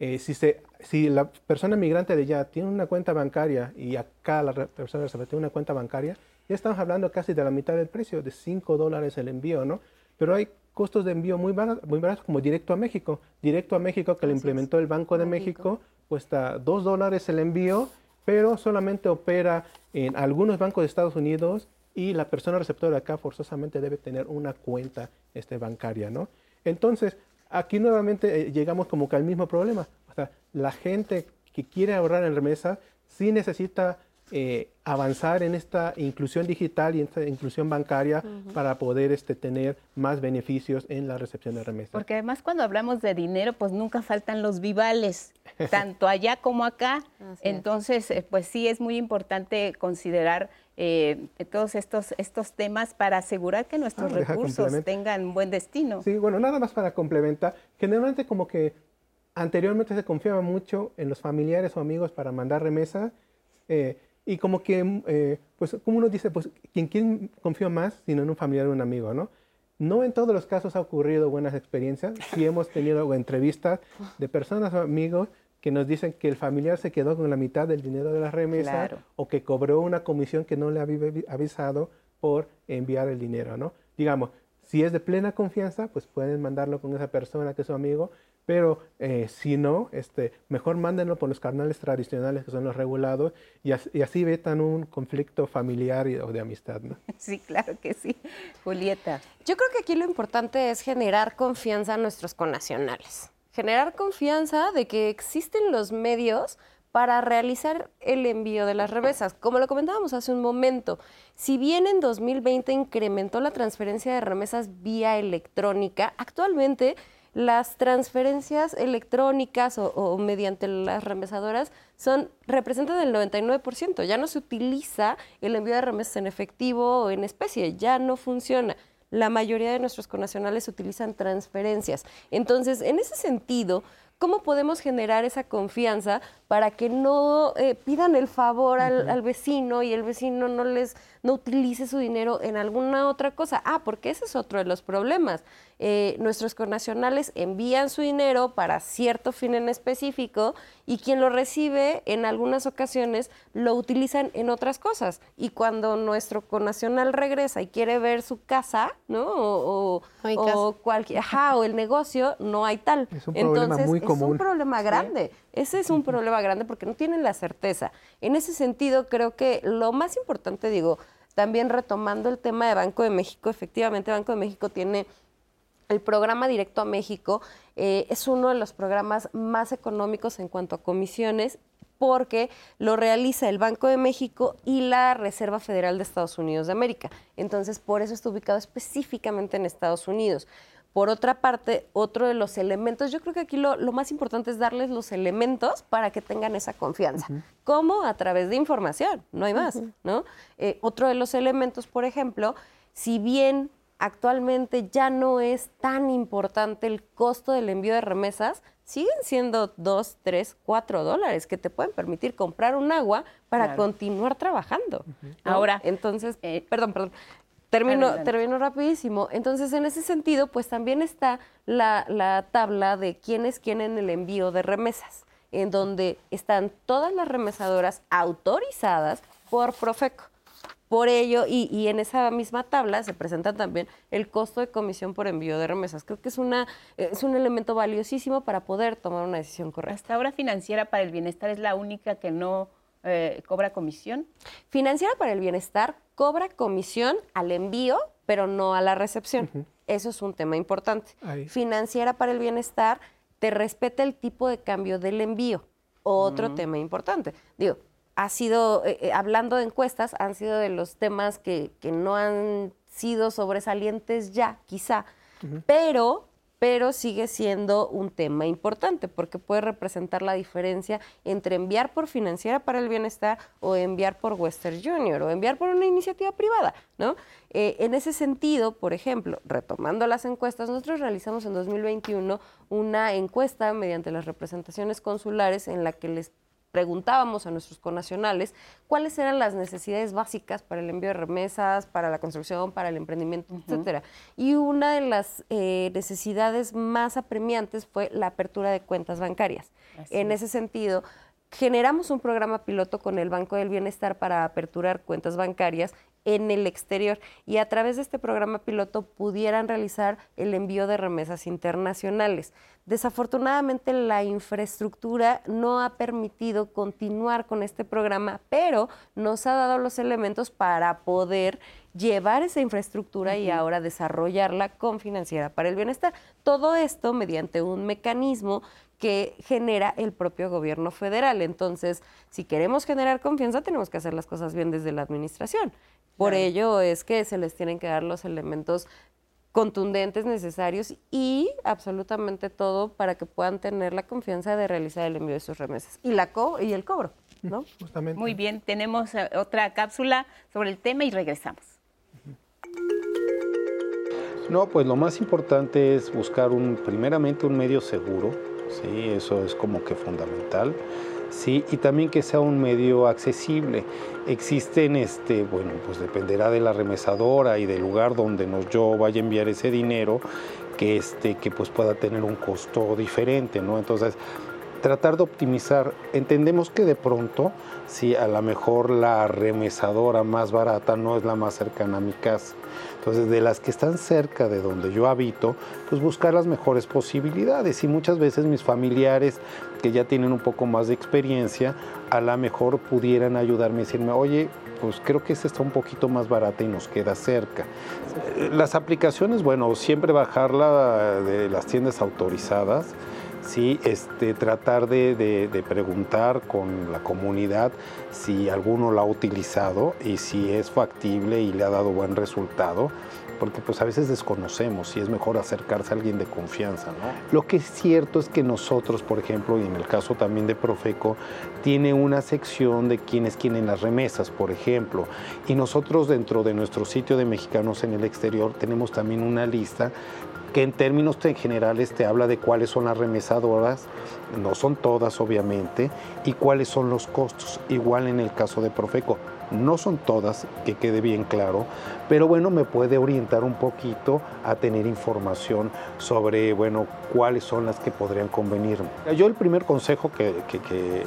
Eh, si, se, si la persona migrante de allá tiene una cuenta bancaria y acá la persona tiene una cuenta bancaria, ya estamos hablando casi de la mitad del precio, de 5 dólares el envío, ¿no? Pero hay costos de envío muy baratos, muy baratos como directo a México. Directo a México, que lo implementó el Banco de México, cuesta 2 dólares el envío, pero solamente opera en algunos bancos de Estados Unidos y la persona receptora acá forzosamente debe tener una cuenta este, bancaria, ¿no? Entonces, aquí nuevamente eh, llegamos como que al mismo problema. O sea, la gente que quiere ahorrar en remesa sí necesita eh, avanzar en esta inclusión digital y en esta inclusión bancaria para poder este, tener más beneficios en la recepción de remesas. Porque además cuando hablamos de dinero, pues nunca faltan los vivales, tanto allá como acá. Entonces, eh, pues sí es muy importante considerar eh, todos estos, estos temas para asegurar que nuestros ah, recursos tengan buen destino. Sí, bueno, nada más para complementar. Generalmente como que anteriormente se confiaba mucho en los familiares o amigos para mandar remesas eh, y como que, eh, pues como uno dice, pues ¿quién, quién confía más sino en un familiar o un amigo, no? No en todos los casos ha ocurrido buenas experiencias. Sí hemos tenido entrevistas de personas o amigos que nos dicen que el familiar se quedó con la mitad del dinero de la remesa o que cobró una comisión que no le había avisado por enviar el dinero, ¿no? Digamos, si es de plena confianza, pues pueden mandarlo con esa persona que es su amigo, pero eh, si no, este, mejor mándenlo por los canales tradicionales que son los regulados y así, y así vetan un conflicto familiar o de amistad. ¿no? Sí, claro que sí. Julieta. Yo creo que aquí lo importante es generar confianza a nuestros connacionales generar confianza de que existen los medios para realizar el envío de las remesas. Como lo comentábamos hace un momento, si bien en 2020 incrementó la transferencia de remesas vía electrónica, actualmente las transferencias electrónicas o, mediante las remesadoras son, representan el 99%. Ya no se utiliza el envío de remesas en efectivo o en especie, ya no funciona la mayoría de nuestros connacionales utilizan transferencias. Entonces, en ese sentido, ¿cómo podemos generar esa confianza para que no eh, pidan el favor al, vecino y el vecino no les no utilice su dinero en alguna otra cosa? Ah, porque ese es otro de los problemas. Eh, nuestros connacionales envían su dinero para cierto fin en específico y quien lo recibe en algunas ocasiones lo utilizan en otras cosas. Y cuando nuestro connacional regresa y quiere ver su casa, ¿no? O, o, cualquier, ajá, o el negocio, no hay tal. Es un problema muy común. Es un problema grande. Ese es un problema grande porque no tienen la certeza. En ese sentido, creo que lo más importante, digo, también retomando el tema de Banco de México, efectivamente Banco de México tiene el programa Directo a México eh, es uno de los programas más económicos en cuanto a comisiones porque lo realiza el Banco de México y la Reserva Federal de Estados Unidos de América. Entonces, por eso está ubicado específicamente en Estados Unidos. Por otra parte, otro de los elementos, yo creo que aquí lo, más importante es darles los elementos para que tengan esa confianza. ¿Cómo? A través de información, no hay más, ¿no? Eh, otro de los elementos, por ejemplo, si bien actualmente ya no es tan importante el costo del envío de remesas, siguen siendo dos, tres, cuatro dólares que te pueden permitir comprar un agua para continuar trabajando. Ahora, entonces, eh, perdón, perdón. Termino, termino rapidísimo. Entonces, en ese sentido, pues también está la, la tabla de quiénes quieren el envío de remesas, en donde están todas las remesadoras autorizadas por Profeco. Por ello, y, en esa misma tabla se presenta también el costo de comisión por envío de remesas. Creo que es, una, es un elemento valiosísimo para poder tomar una decisión correcta. Hasta ahora Financiera para el Bienestar es la única que no eh, cobra comisión. Financiera para el Bienestar cobra comisión al envío, pero no a la recepción. Eso es un tema importante. Financiera para el Bienestar te respeta el tipo de cambio del envío. Otro tema importante. Digo, ha sido, eh, eh, hablando de encuestas, han sido de los temas que, no han sido sobresalientes ya, quizá, pero, pero sigue siendo un tema importante porque puede representar la diferencia entre enviar por financiera para el bienestar o enviar por Western Junior o enviar por una iniciativa privada, ¿no? Eh, en ese sentido, por ejemplo, retomando las encuestas, nosotros realizamos en 2021 una encuesta mediante las representaciones consulares en la que les preguntábamos a nuestros conacionales cuáles eran las necesidades básicas para el envío de remesas, para la construcción, para el emprendimiento, etcétera. Y una de las eh, necesidades más apremiantes fue la apertura de cuentas bancarias. en ese sentido, generamos un programa piloto con el Banco del Bienestar para aperturar cuentas bancarias en el exterior y a través de este programa piloto pudieran realizar el envío de remesas internacionales. Desafortunadamente la infraestructura no ha permitido continuar con este programa, pero nos ha dado los elementos para poder llevar esa infraestructura y ahora desarrollarla con Financiera para el Bienestar. Todo esto mediante un mecanismo que genera el propio gobierno federal. Entonces, si queremos generar confianza, tenemos que hacer las cosas bien desde la administración. Por ello es que se les tienen que dar los elementos contundentes, necesarios y absolutamente todo para que puedan tener la confianza de realizar el envío de sus remesas y, la y el cobro. ¿no? Muy bien, tenemos eh, otra cápsula sobre el tema y regresamos. No, pues lo más importante es buscar un, primeramente un medio seguro, ¿sí? eso es como que fundamental. ¿Sí? y también que sea un medio accesible. Existen, este, bueno, pues dependerá de la remesadora y del lugar donde nos, yo vaya a enviar ese dinero, que, este, que pues pueda tener un costo diferente, ¿no? Entonces, tratar de optimizar. Entendemos que de pronto, si a lo mejor la remesadora más barata no es la más cercana a mi casa. Entonces, de las que están cerca de donde yo habito, pues buscar las mejores posibilidades. Y muchas veces mis familiares que ya tienen un poco más de experiencia, a lo mejor pudieran ayudarme y decirme, oye, pues creo que esta está un poquito más barata y nos queda cerca. Las aplicaciones, bueno, siempre bajarla de las tiendas autorizadas ¿sí? este, tratar de, preguntar con la comunidad si alguno lo ha utilizado y si es factible y le ha dado buen resultado, porque pues a veces desconocemos si es mejor acercarse a alguien de confianza. ¿no? Lo que es cierto es que nosotros, por ejemplo, y en el caso también de Profeco, tiene una sección de quienes quieren las remesas, por ejemplo, y nosotros dentro de nuestro sitio de mexicanos en el exterior tenemos también una lista que en términos generales te habla de cuáles son las remesadoras, no son todas obviamente, y cuáles son los costos, igual en el caso de Profeco. No son todas, que quede bien claro, pero bueno, me puede orientar un poquito a tener información sobre, bueno, cuáles son las que podrían convenirme. Yo el primer consejo que, que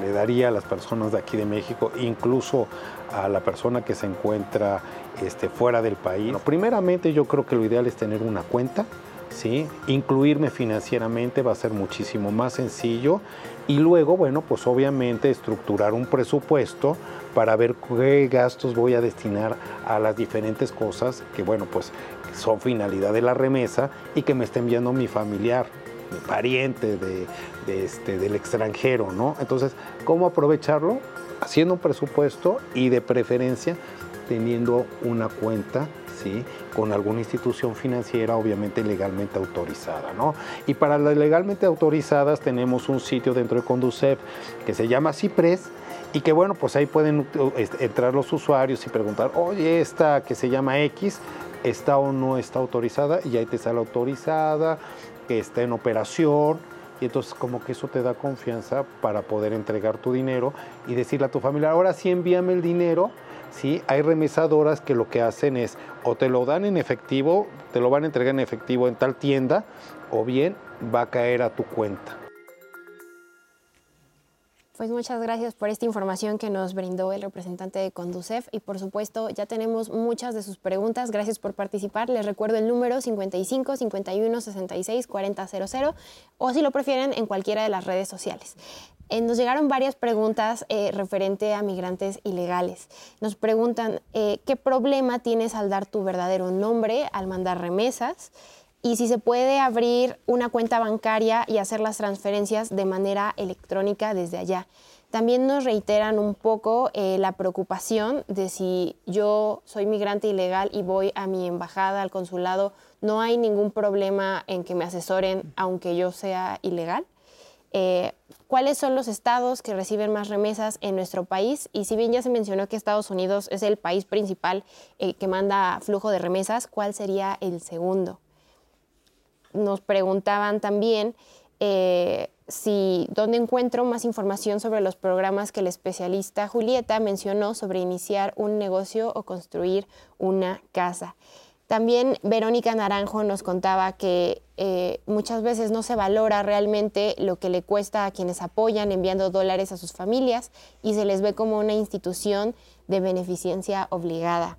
le daría a las personas de aquí de México, incluso a la persona que se encuentra este, fuera del país. primeramente yo creo que lo ideal es tener una cuenta, ¿sí? incluirme financieramente va a ser muchísimo más sencillo y luego, bueno, pues obviamente estructurar un presupuesto para ver qué gastos voy a destinar a las diferentes cosas que, bueno, pues son finalidad de la remesa y que me está enviando mi familiar, mi pariente de, este, del extranjero, ¿no? Entonces, ¿cómo aprovecharlo? haciendo un presupuesto y de preferencia teniendo una cuenta ¿sí? con alguna institución financiera, obviamente legalmente autorizada. ¿no? Y para las legalmente autorizadas tenemos un sitio dentro de Conducef que se llama CIPRES y que bueno, pues ahí pueden este, entrar los usuarios y preguntar, oye, esta que se llama X, ¿está o no está autorizada? Y ahí te sale autorizada, que está en operación, y entonces como que eso te da confianza para poder entregar tu dinero y decirle a tu familia, ahora sí envíame el dinero. Sí, hay remesadoras que lo que hacen es o te lo dan en efectivo, te lo van a entregar en efectivo en tal tienda, o bien va a caer a tu cuenta. Pues muchas gracias por esta información que nos brindó el representante de Conducef y por supuesto ya tenemos muchas de sus preguntas. Gracias por participar. Les recuerdo el número 55 51 66 4000 o si lo prefieren en cualquiera de las redes sociales. Eh, nos llegaron varias preguntas eh, referente a migrantes ilegales. Nos preguntan eh, qué problema tienes al dar tu verdadero nombre, al mandar remesas y si se puede abrir una cuenta bancaria y hacer las transferencias de manera electrónica desde allá. También nos reiteran un poco eh, la preocupación de si yo soy migrante ilegal y voy a mi embajada, al consulado, no hay ningún problema en que me asesoren aunque yo sea ilegal. Eh, ¿Cuáles son los estados que reciben más remesas en nuestro país? Y si bien ya se mencionó que Estados Unidos es el país principal eh, que manda flujo de remesas, ¿cuál sería el segundo? Nos preguntaban también eh, si dónde encuentro más información sobre los programas que el especialista Julieta mencionó sobre iniciar un negocio o construir una casa. También Verónica Naranjo nos contaba que eh, muchas veces no se valora realmente lo que le cuesta a quienes apoyan enviando dólares a sus familias y se les ve como una institución de beneficencia obligada.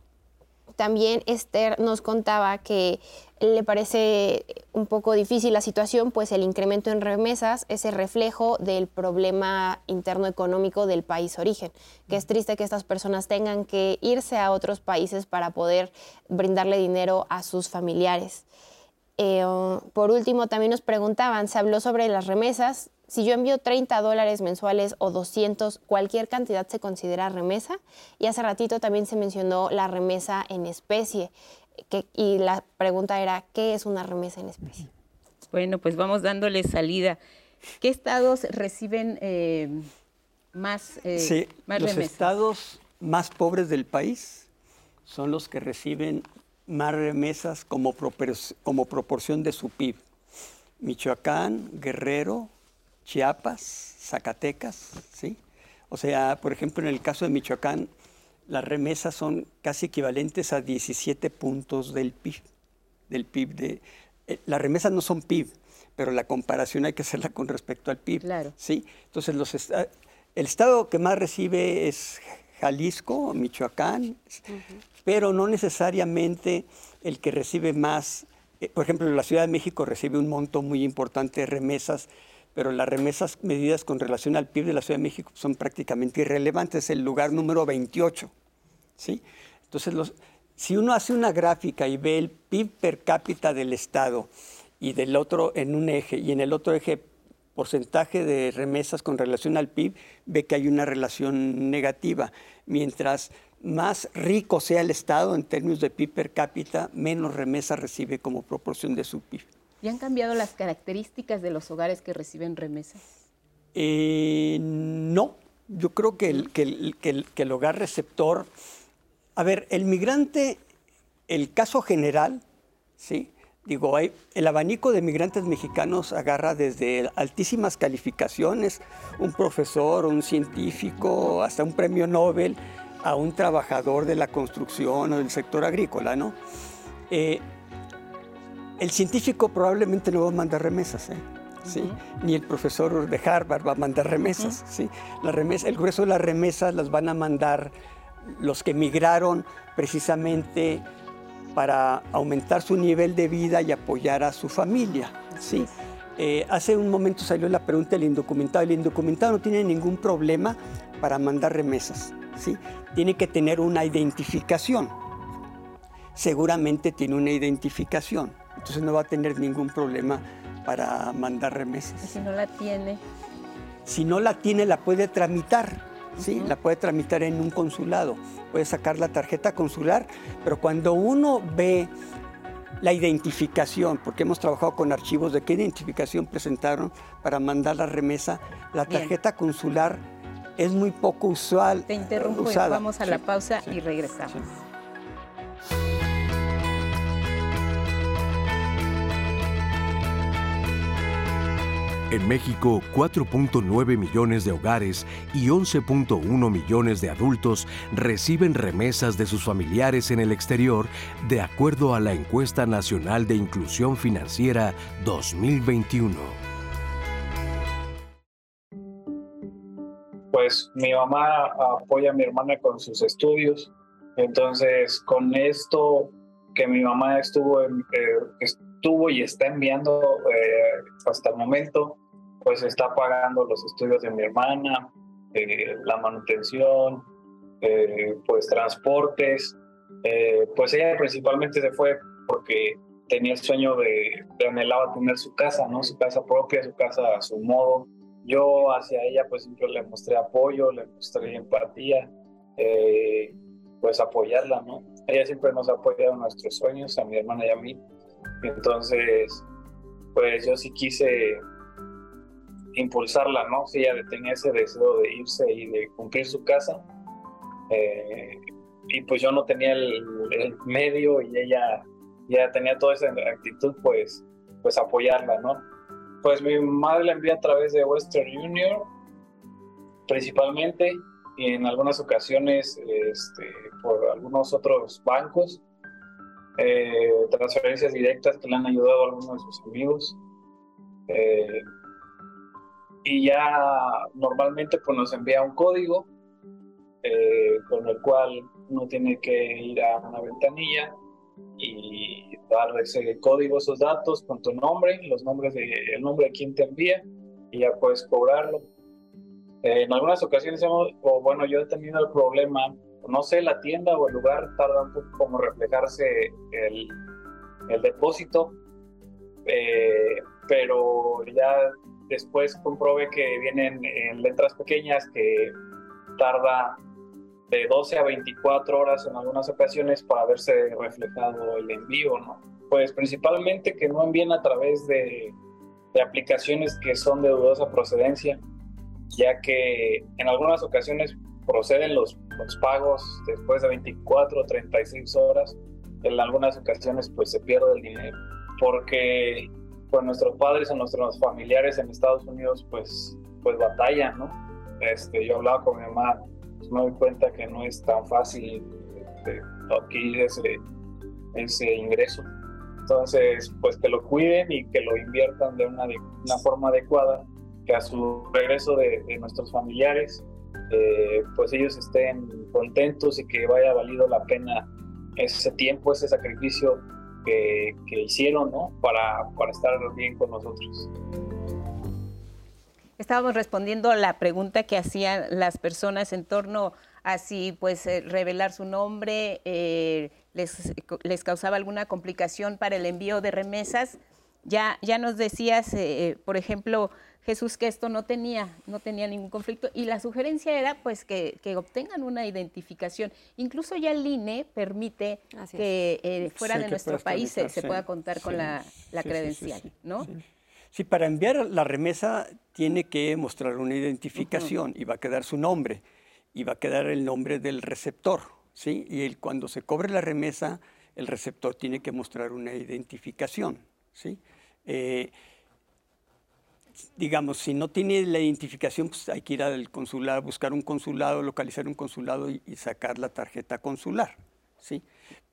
También Esther nos contaba que le parece un poco difícil la situación, pues el incremento en remesas es el reflejo del problema interno económico del país origen, que es triste que estas personas tengan que irse a otros países para poder brindarle dinero a sus familiares. Eh, por último, también nos preguntaban, se habló sobre las remesas, si yo envío 30 dólares mensuales o 200, cualquier cantidad se considera remesa. Y hace ratito también se mencionó la remesa en especie. y la pregunta era, ¿qué es una remesa en especie? Bueno, pues vamos dándole salida. ¿Qué estados reciben eh, más, eh, sí, los estados más pobres del país son los que reciben más remesas como, como proporción de su PIB. Michoacán, Guerrero, Chiapas, Zacatecas, ¿sí? O sea, por ejemplo, en el caso de Michoacán, las remesas son casi equivalentes a 17 puntos del PIB. Del PIB de, eh, las remesas no son PIB, pero la comparación hay que hacerla con respecto al PIB. Claro. ¿sí? Entonces, los el estado que más recibe es Jalisco, Michoacán, pero no necesariamente el que recibe más. Eh, por ejemplo, la Ciudad de México recibe un monto muy importante de remesas pero las remesas medidas con relación al PIB de la Ciudad de México son prácticamente irrelevantes, es el lugar número 28. ¿sí? Entonces, si uno hace una gráfica y ve el PIB per cápita del Estado y del otro en un eje y en el otro eje porcentaje de remesas con relación al PIB, ve que hay una relación negativa. Mientras más rico sea el Estado en términos de PIB per cápita, menos remesas recibe como proporción de su PIB. ¿Y han cambiado las características de los hogares que reciben remesas? Eh, no, yo creo que el, que, el, hogar receptor, a ver, el migrante, el caso general, ¿sí? Digo, el abanico de migrantes mexicanos agarra desde altísimas calificaciones, un profesor, un científico, hasta un premio Nobel, a un trabajador de la construcción o del sector agrícola, ¿no? Eh, el científico probablemente no va a mandar remesas, ¿eh? ¿Sí? ni el profesor de Harvard va a mandar remesas. ¿sí? La remesa, el grueso de las remesas las van a mandar los que emigraron precisamente para aumentar su nivel de vida y apoyar a su familia. ¿sí? Eh, hace un momento salió la pregunta del indocumentado. El indocumentado no tiene ningún problema para mandar remesas. ¿sí? Tiene que tener una identificación. Seguramente tiene una identificación entonces no va a tener ningún problema para mandar remesas. si no la tiene? Si no la tiene, la puede tramitar. ¿sí? La puede tramitar en un consulado, puede sacar la tarjeta consular, pero cuando uno ve la identificación, porque hemos trabajado con archivos de qué identificación presentaron para mandar la remesa, la tarjeta consular es muy poco usual. Te interrumpo, usada. vamos a la pausa y regresamos. En México, 4.9 millones de hogares y 11.1 millones de adultos reciben remesas de sus familiares en el exterior, de acuerdo a la Encuesta Nacional de Inclusión Financiera 2021. Pues mi mamá apoya a mi hermana con sus estudios, entonces con esto que mi mamá estuvo, eh, estuvo y está enviando eh, hasta el momento, pues está pagando los estudios de mi hermana, eh, la manutención, eh, pues transportes. Eh, pues ella principalmente se fue porque tenía el sueño de, de, anhelaba tener su casa, ¿no? Su casa propia, su casa a su modo. Yo hacia ella pues siempre le mostré apoyo, le mostré empatía, pues apoyarla, ¿no? Ella siempre nos ha apoyado en nuestros sueños, a mi hermana y a mí. Entonces, pues yo sí quise impulsarla, ¿no? Si ella tenía ese deseo de irse y de cumplir su casa. Eh, y pues yo no tenía el, medio y ella ya tenía toda esa actitud, pues, pues apoyarla, ¿no? Pues mi madre la envía a través de Western Union, principalmente, y en algunas ocasiones este, por algunos otros bancos, eh, transferencias directas que le han ayudado a algunos de sus amigos. Eh, y ya normalmente pues nos envía un código eh, con el cual uno tiene que ir a una ventanilla y dar ese código, esos datos con tu nombre, los nombres de, el nombre de quien te envía y ya puedes cobrarlo. Eh, en algunas ocasiones hemos, o bueno, yo he tenido el problema, no sé, la tienda o el lugar tarda un poco como reflejarse el, el depósito, eh, pero ya Después comprobé que vienen en letras pequeñas que tarda de 12 a 24 horas en algunas ocasiones para verse reflejado el envío, ¿no? Pues principalmente que no envíen a través de, de aplicaciones que son de dudosa procedencia, ya que en algunas ocasiones proceden los, los pagos después de 24 o 36 horas, en algunas ocasiones pues se pierde el dinero, porque pues nuestros padres o nuestros familiares en Estados Unidos pues, pues batallan, ¿no? Este, yo hablaba con mi mamá, pues me doy cuenta que no es tan fácil este, ese, ese ingreso. Entonces, pues que lo cuiden y que lo inviertan de una, de una forma adecuada, que a su regreso de, de nuestros familiares, eh, pues ellos estén contentos y que vaya valido la pena ese tiempo, ese sacrificio que, hicieron ¿no? para, para estar bien con nosotros. Estábamos respondiendo a la pregunta que hacían las personas en torno a si pues eh, revelar su nombre eh, les, les, causaba alguna complicación para el envío de remesas. Ya, ya nos decías, eh, por ejemplo, Jesús que esto no tenía, no tenía ningún conflicto y la sugerencia era pues que, obtengan una identificación. Incluso ya el INE permite que eh, fuera de nuestro país se, pueda contar con la, credencial, ¿no? Sí, para enviar la remesa tiene que mostrar una identificación y va a quedar su nombre y va a quedar el nombre del receptor, ¿sí? Y cuando se cobre la remesa, el receptor tiene que mostrar una identificación, ¿sí? Eh, digamos, si no tiene la identificación, pues hay que ir al consulado, buscar un consulado, localizar un consulado y, sacar la tarjeta consular, ¿sí?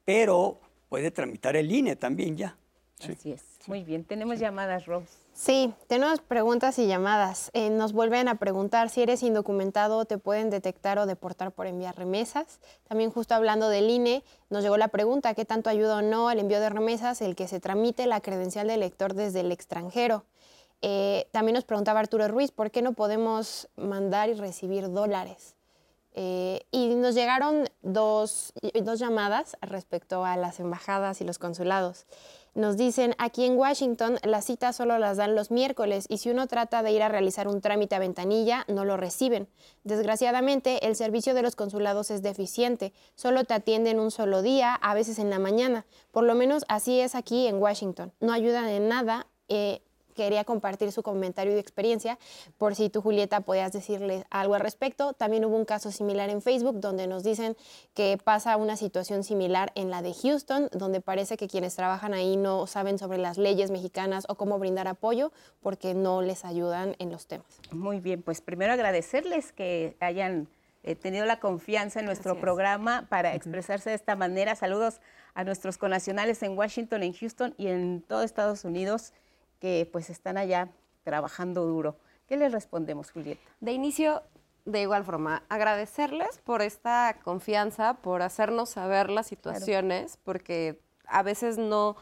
Pero puede tramitar el INE también ya. Así es. Muy bien. Tenemos llamadas, Rose. Sí, tenemos preguntas y llamadas. Eh, nos vuelven a preguntar si eres indocumentado, te pueden detectar o deportar por enviar remesas. También justo hablando del INE, nos llegó la pregunta, ¿qué tanto ayuda o no al envío de remesas el que se tramite la credencial de elector desde el extranjero? Eh, también nos preguntaba Arturo Ruiz, ¿por qué no podemos mandar y recibir dólares? Eh, y nos llegaron dos, dos llamadas respecto a las embajadas y los consulados. Nos dicen, aquí en Washington las citas solo las dan los miércoles y si uno trata de ir a realizar un trámite a ventanilla, no lo reciben. Desgraciadamente, el servicio de los consulados es deficiente, solo te atienden un solo día, a veces en la mañana. Por lo menos así es aquí en Washington. No ayudan en nada. Eh, quería compartir su comentario y experiencia por si tú, Julieta, podías decirle algo al respecto. También hubo un caso similar en Facebook donde nos dicen que pasa una situación similar en la de Houston, donde parece que quienes trabajan ahí no saben sobre las leyes mexicanas o cómo brindar apoyo porque no les ayudan en los temas. Muy bien, pues primero agradecerles que hayan eh, tenido la confianza en nuestro programa para expresarse de esta manera. Saludos a nuestros conacionales en Washington, en Houston y en todo Estados Unidos que pues están allá trabajando duro. ¿Qué les respondemos, Julieta? De inicio, de igual forma, agradecerles por esta confianza, por hacernos saber las situaciones, porque a veces no,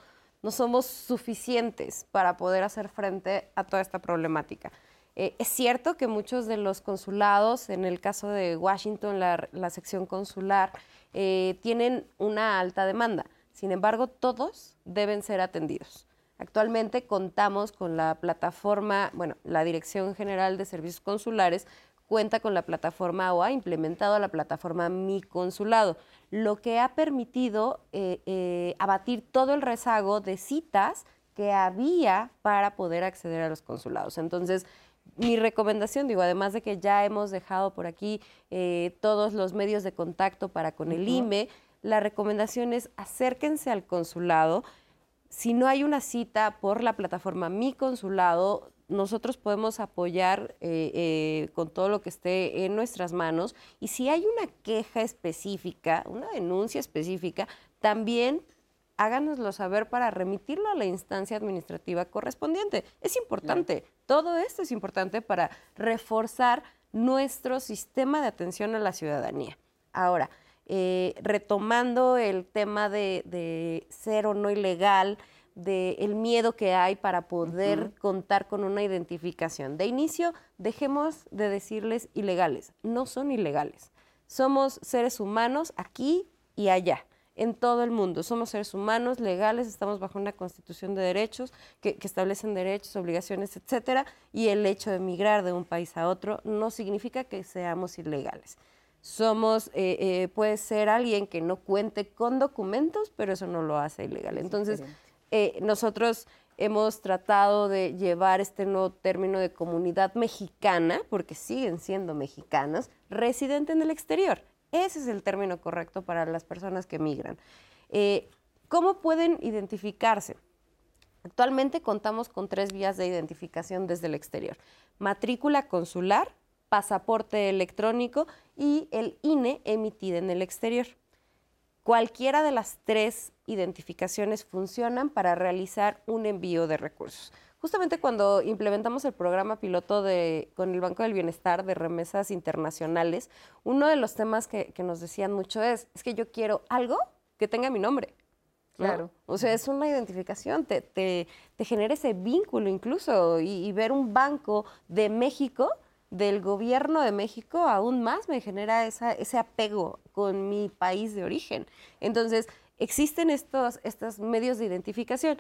no somos suficientes para poder hacer frente a toda esta problemática. Eh, es cierto que muchos de los consulados, en el caso de Washington, la, sección consular, eh, tienen una alta demanda. Sin embargo, todos deben ser atendidos. Actualmente contamos con la plataforma, bueno, la Dirección General de Servicios Consulares cuenta con la plataforma o ha implementado la plataforma Mi Consulado, lo que ha permitido eh, eh, abatir todo el rezago de citas que había para poder acceder a los consulados. Entonces, mi recomendación, digo, además de que ya hemos dejado por aquí eh, todos los medios de contacto para con el IME, la recomendación es acérquense al consulado, si no hay una cita por la plataforma Mi Consulado, nosotros podemos apoyar eh, eh, con todo lo que esté en nuestras manos. Y si hay una queja específica, una denuncia específica, también háganoslo saber para remitirlo a la instancia administrativa correspondiente. Es importante, todo esto es importante para reforzar nuestro sistema de atención a la ciudadanía. Ahora, eh, retomando el tema de, ser o no ilegal, del el miedo que hay para poder contar con una identificación. De inicio, dejemos de decirles ilegales. No son ilegales. Somos seres humanos aquí y allá, en todo el mundo. Somos seres humanos legales, estamos bajo una constitución de derechos que, que establecen derechos, obligaciones, etcétera, y el hecho de migrar de un país a otro no significa que seamos ilegales somos, eh, eh, puede ser alguien que no cuente con documentos, pero eso no lo hace ilegal. Entonces, eh, nosotros hemos tratado de llevar este nuevo término de comunidad mexicana, porque siguen siendo mexicanas, residente en el exterior. Ese es el término correcto para las personas que migran. ¿Cómo pueden identificarse? Actualmente contamos con tres vías de identificación desde el exterior. Matrícula consular, pasaporte electrónico y el INE emitido en el exterior. Cualquiera de las tres identificaciones funcionan para realizar un envío de recursos. Justamente cuando implementamos el programa piloto de, con el Banco del Bienestar de remesas internacionales, uno de los temas que, nos decían mucho es, es que yo quiero algo que tenga mi nombre. Claro. O sea, es una identificación, te, te, genera ese vínculo incluso y ver un banco de México del gobierno de México aún más me genera ese apego con mi país de origen. Entonces, existen estos, estos medios de identificación.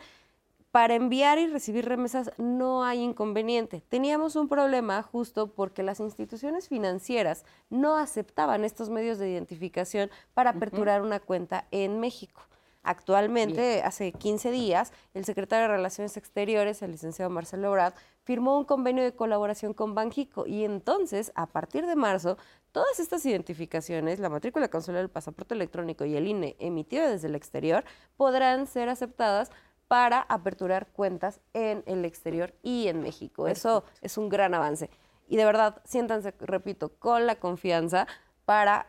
Para enviar y recibir remesas no hay inconveniente. Teníamos un problema justo porque las instituciones financieras no aceptaban estos medios de identificación para aperturar una cuenta en México. Actualmente, hace 15 días, el secretario de Relaciones Exteriores, el licenciado Marcelo Brad, firmó un convenio de colaboración con Banjico y entonces, a partir de marzo, todas estas identificaciones, la matrícula consular, el pasaporte electrónico y el INE emitido desde el exterior, podrán ser aceptadas para aperturar cuentas en el exterior y en México. Eso es un gran avance. Y de verdad, siéntanse, repito, con la confianza para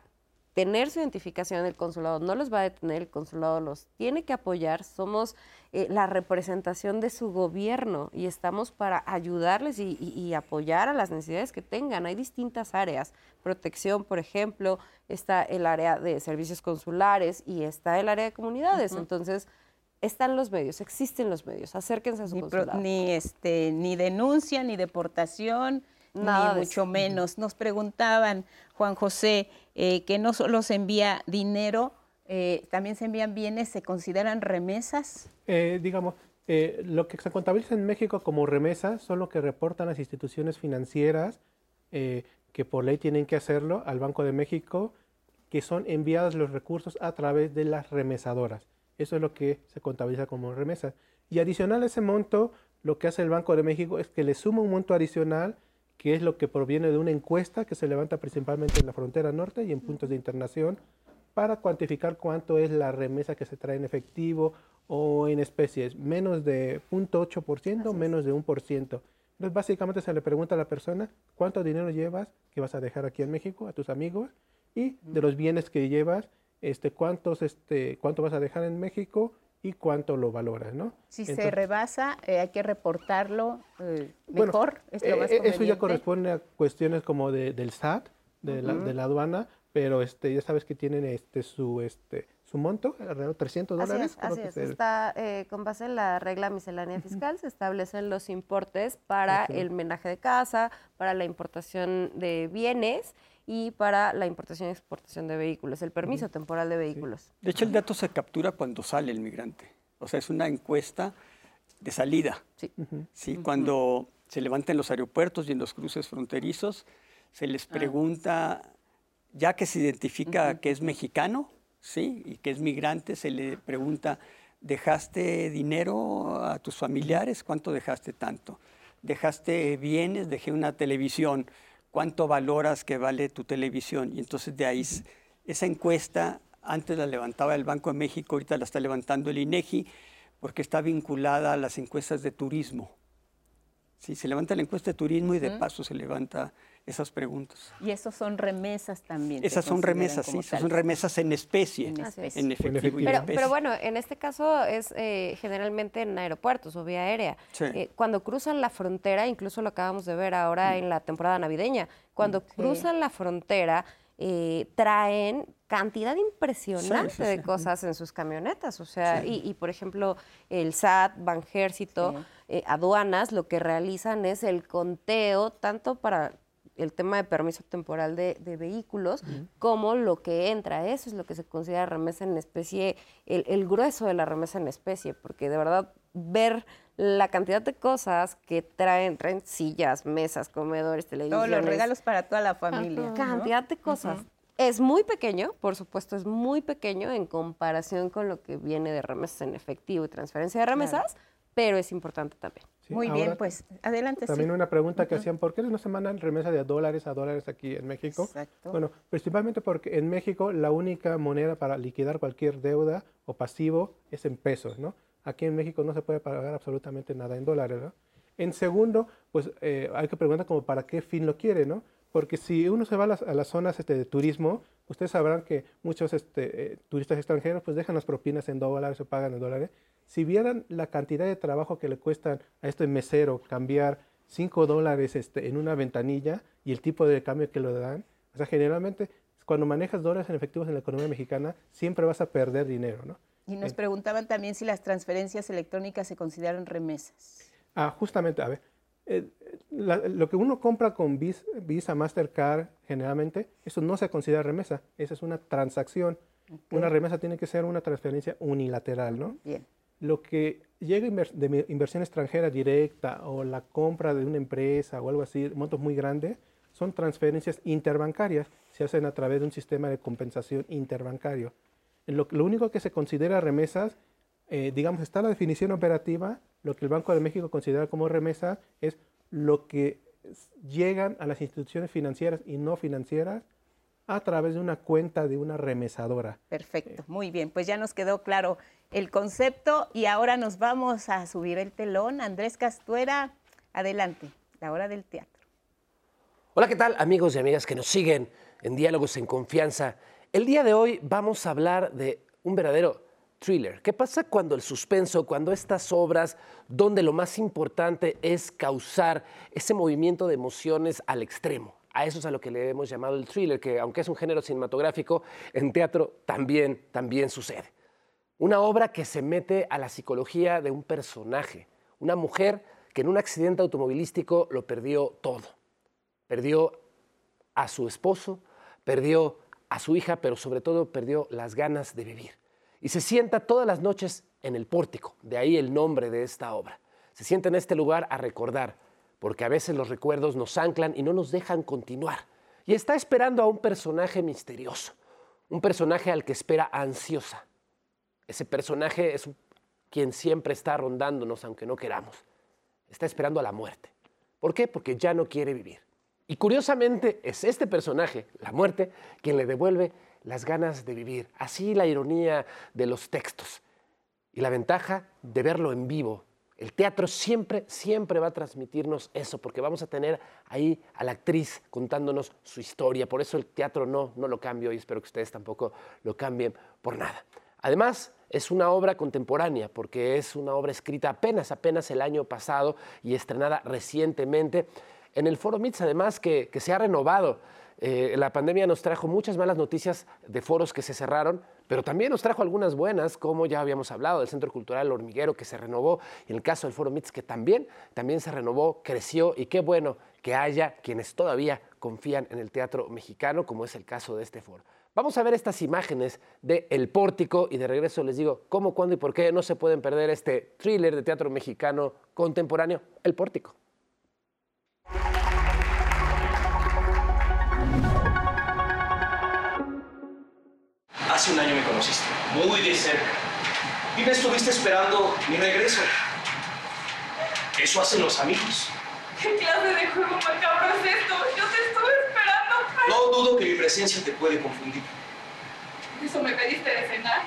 tener su identificación el consulado no los va a detener, el consulado los tiene que apoyar, somos eh, la representación de su gobierno y estamos para ayudarles y, apoyar a las necesidades que tengan. Hay distintas áreas, protección, por ejemplo, está el área de servicios consulares y está el área de comunidades, entonces están los medios, existen los medios, acérquense a su ni consulado. ni, este, ni denuncia, ni deportación, Nada ni mucho eso. menos. Nos preguntaban, Juan José, eh, que no solo se envía dinero, eh, también se envían bienes, ¿se consideran remesas? Eh, digamos, eh, lo que se contabiliza en México como remesa son lo que reportan las instituciones financieras eh, que por ley tienen que hacerlo al Banco de México, que son enviados los recursos a través de las remesadoras. Eso es lo que se contabiliza como remesa. Y adicional a ese monto, lo que hace el Banco de México es que le suma un monto adicional, que es lo que proviene de una encuesta que se levanta principalmente en la frontera norte y en puntos de internación, para cuantificar cuánto es la remesa que se trae en efectivo o en especies, menos de 0.8%, menos de 1%. Entonces, básicamente se le pregunta a la persona cuánto dinero llevas que vas a dejar aquí en México a tus amigos y de los bienes que llevas, este, cuántos, este, cuánto vas a dejar en México y cuánto lo valoras, ¿no? Si se rebasa, eh, hay que reportarlo eh, bueno, mejor, es lo eh, más eh, Eso ya corresponde a cuestiones como de- del SAT, de, la, de la aduana, pero este, ya sabes que tienen este, su, este, su monto, alrededor de 300 Así dólares. es, así es. Está eh, con base en la regla miscelánea fiscal, se establecen los importes para el menaje de casa, para la importación de bienes y para la importación y exportación de vehículos, el permiso temporal de vehículos. De hecho, el dato se captura cuando sale el migrante. O sea, es una encuesta de salida. Sí. Sí, Cuando se levanta en los aeropuertos y en los cruces fronterizos, se les pregunta, ya que se identifica que es mexicano, ¿sí? Y que es migrante, se le pregunta, ¿dejaste dinero a tus familiares? ¿Cuánto dejaste tanto? ¿Dejaste bienes? Dejé una televisión. ¿Cuánto valoras que vale tu televisión? Y entonces de ahí, esa encuesta, antes la levantaba el Banco de México, ahorita la está levantando el INEGI, porque está vinculada a las encuestas de turismo. Sí, se levanta la encuesta de turismo y de paso se levanta esas preguntas. Y esos son remesas también. Esas son remesas, sí, esas son remesas en especie, En en, especie. efectivo y en Pero, especie. pero bueno, en este caso es eh, generalmente en aeropuertos o vía aérea. Sí. Eh, cuando cruzan la frontera, incluso lo acabamos de ver ahora en la temporada navideña, cuando cruzan la frontera eh, traen cantidad impresionante Sí, sí, de cosas en sus camionetas. O sea, y, y, por ejemplo, el SAT, Banjército, eh, aduanas, lo que realizan es el conteo tanto para el tema de permiso temporal de, de vehículos, como lo que entra. Eso es lo que se considera remesa en especie, el, el grueso de la remesa en especie, porque de verdad ver la cantidad de cosas que traen, traen sillas, mesas, comedores, Todos televisiones. los regalos para toda la familia. ¿no? Cantidad de cosas. Es muy pequeño, por supuesto, es muy pequeño en comparación con lo que viene de remesas en efectivo y transferencia de remesas, pero es importante también. Sí, Muy bien, ahora pues adelante. También sí. una pregunta que hacían, ¿por qué no se mandan remesas de dólares a dólares aquí en México? Exacto. Bueno, principalmente porque en México la única moneda para liquidar cualquier deuda o pasivo es en pesos, ¿no? Aquí en México no se puede pagar absolutamente nada en dólares, ¿no? En segundo, pues eh, hay que preguntar como para qué fin lo quiere, ¿no? Porque si uno se va a las, a las zonas este, de turismo, ustedes sabrán que muchos este, eh, turistas extranjeros pues dejan las propinas en dólares o pagan en dólares. Si vieran la cantidad de trabajo que le cuestan a este mesero cambiar 5 dólares este, en una ventanilla y el tipo de cambio que lo dan, o sea, generalmente cuando manejas dólares en efectivos en la economía mexicana, siempre vas a perder dinero, ¿no? Y nos preguntaban también si las transferencias electrónicas se consideran remesas. Ah, justamente, a ver, eh, la- lo que uno compra con Vis- Visa, Mastercard, generalmente, eso no se considera remesa, esa es una transacción. Una remesa tiene que ser una transferencia unilateral, ¿no? Bien. Lo que llega de inversión extranjera directa o la compra de una empresa o algo así, montos muy grandes, son transferencias interbancarias, se hacen a través de un sistema de compensación interbancario. Lo, lo único que se considera remesas, eh, digamos, está la definición operativa, lo que el Banco de México considera como remesa es lo que llegan a las instituciones financieras y no financieras a través de una cuenta de una remesadora. Perfecto, muy bien. Pues ya nos quedó claro el concepto y ahora nos vamos a subir el telón. Andrés Castuera, adelante, la hora del teatro. Hola, ¿qué tal amigos y amigas que nos siguen en Diálogos en Confianza? El día de hoy vamos a hablar de un verdadero thriller. ¿Qué pasa cuando el suspenso, cuando estas obras, donde lo más importante es causar ese movimiento de emociones al extremo? A eso es a lo que le hemos llamado el thriller, que aunque es un género cinematográfico, en teatro también, también sucede. Una obra que se mete a la psicología de un personaje, una mujer que en un accidente automovilístico lo perdió todo perdió a su esposo, perdió a su hija, pero sobre todo perdió las ganas de vivir. Y se sienta todas las noches en el pórtico, de ahí el nombre de esta obra. Se sienta en este lugar a recordar, porque a veces los recuerdos nos anclan y no nos dejan continuar. Y está esperando a un personaje misterioso, un personaje al que espera ansiosa. Ese personaje es quien siempre está rondándonos aunque no queramos. Está esperando a la muerte. ¿Por qué? Porque ya no quiere vivir. Y curiosamente es este personaje, la muerte, quien le devuelve las ganas de vivir. Así la ironía de los textos y la ventaja de verlo en vivo. El teatro siempre, siempre va a transmitirnos eso, porque vamos a tener ahí a la actriz contándonos su historia. Por eso el teatro no, no lo cambio y espero que ustedes tampoco lo cambien por nada. Además, es una obra contemporánea, porque es una obra escrita apenas, apenas el año pasado y estrenada recientemente en el Foro MITS, además que, que se ha renovado. Eh, la pandemia nos trajo muchas malas noticias de foros que se cerraron, pero también nos trajo algunas buenas, como ya habíamos hablado, del Centro Cultural Hormiguero que se renovó, y en el caso del Foro MITS que también, también se renovó, creció, y qué bueno que haya quienes todavía confían en el teatro mexicano, como es el caso de este foro. Vamos a ver estas imágenes de El Pórtico y de regreso les digo cómo, cuándo y por qué no se pueden perder este thriller de teatro mexicano contemporáneo, El Pórtico. Hace un año me conociste, muy de cerca. Y me estuviste esperando mi regreso. Eso hacen los amigos. ¿Qué clase de juego macabro es esto? Yo te estuve esperando. No dudo que mi presencia te puede confundir. ¿Eso me pediste de cenar?